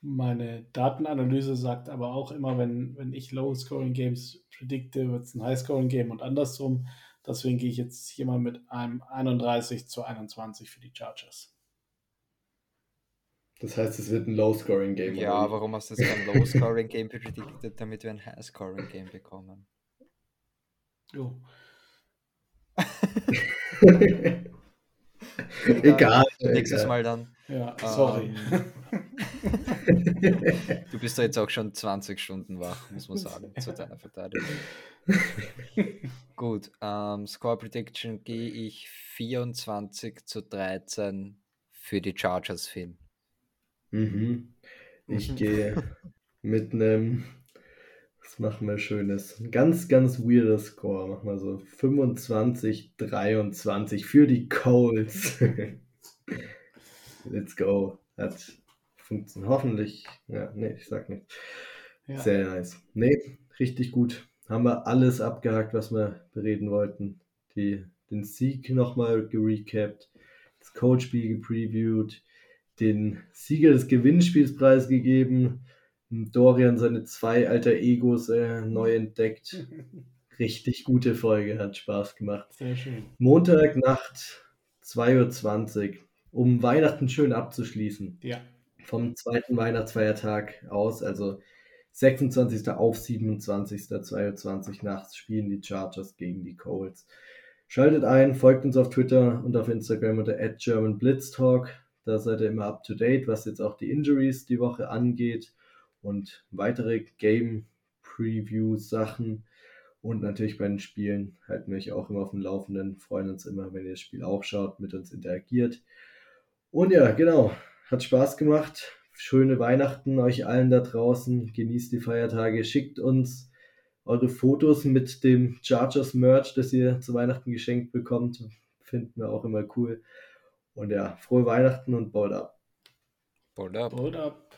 meine Datenanalyse sagt aber auch immer, wenn, wenn ich Low-Scoring-Games predikte, wird es ein High-Scoring-Game und andersrum. Deswegen gehe ich jetzt hier mal mit einem 31 zu 21 für die Chargers. Das heißt, es wird ein Low-Scoring-Game. Ja, warum hast du jetzt kein Low-Scoring-Game predicted, damit wir ein High-Scoring-Game bekommen? Jo. egal. Nächstes. Mal dann. Ja, sorry. Ähm, du bist da jetzt auch schon 20 Stunden wach, muss man sagen, zu deiner Verteidigung. Gut, ähm, Score Prediction gehe ich 24 zu 13 für die Chargers, Finn. Mhm. Ich Mhm. gehe mit einem, was machen wir Schönes? Ein ganz, ganz weirder Score. Machen wir so 25, 23 für die Colts. Let's go. Hat funktioniert. Hoffentlich. Ja, nee, ich sag nicht. Ja. Sehr nice. Nee, richtig gut. Haben wir alles abgehakt, was wir bereden wollten. Die, den Sieg nochmal gerecapt, das Coachspiel gepreviewt, den Sieger des Gewinnspiels preisgegeben, Dorian seine zwei alter Egos äh, neu entdeckt. Richtig gute Folge, hat Spaß gemacht. Sehr schön. Montagnacht 2.20 Uhr, um Weihnachten schön abzuschließen Ja. vom zweiten Weihnachtsfeiertag aus, also 26. auf 27. 22 nachts spielen die Chargers gegen die Colts. Schaltet ein, folgt uns auf Twitter und auf Instagram unter @germanblitztalk. Da seid ihr immer up to date, was jetzt auch die Injuries die Woche angeht und weitere Game Preview Sachen und natürlich bei den Spielen halten wir euch auch immer auf dem Laufenden. Freuen uns immer, wenn ihr das Spiel auch schaut, mit uns interagiert. Und ja, genau, hat Spaß gemacht. Schöne Weihnachten euch allen da draußen. Genießt die Feiertage. Schickt uns eure Fotos mit dem Chargers Merch, das ihr zu Weihnachten geschenkt bekommt. Finden wir auch immer cool. Und ja, frohe Weihnachten und bald ab. Hold up. Hold up.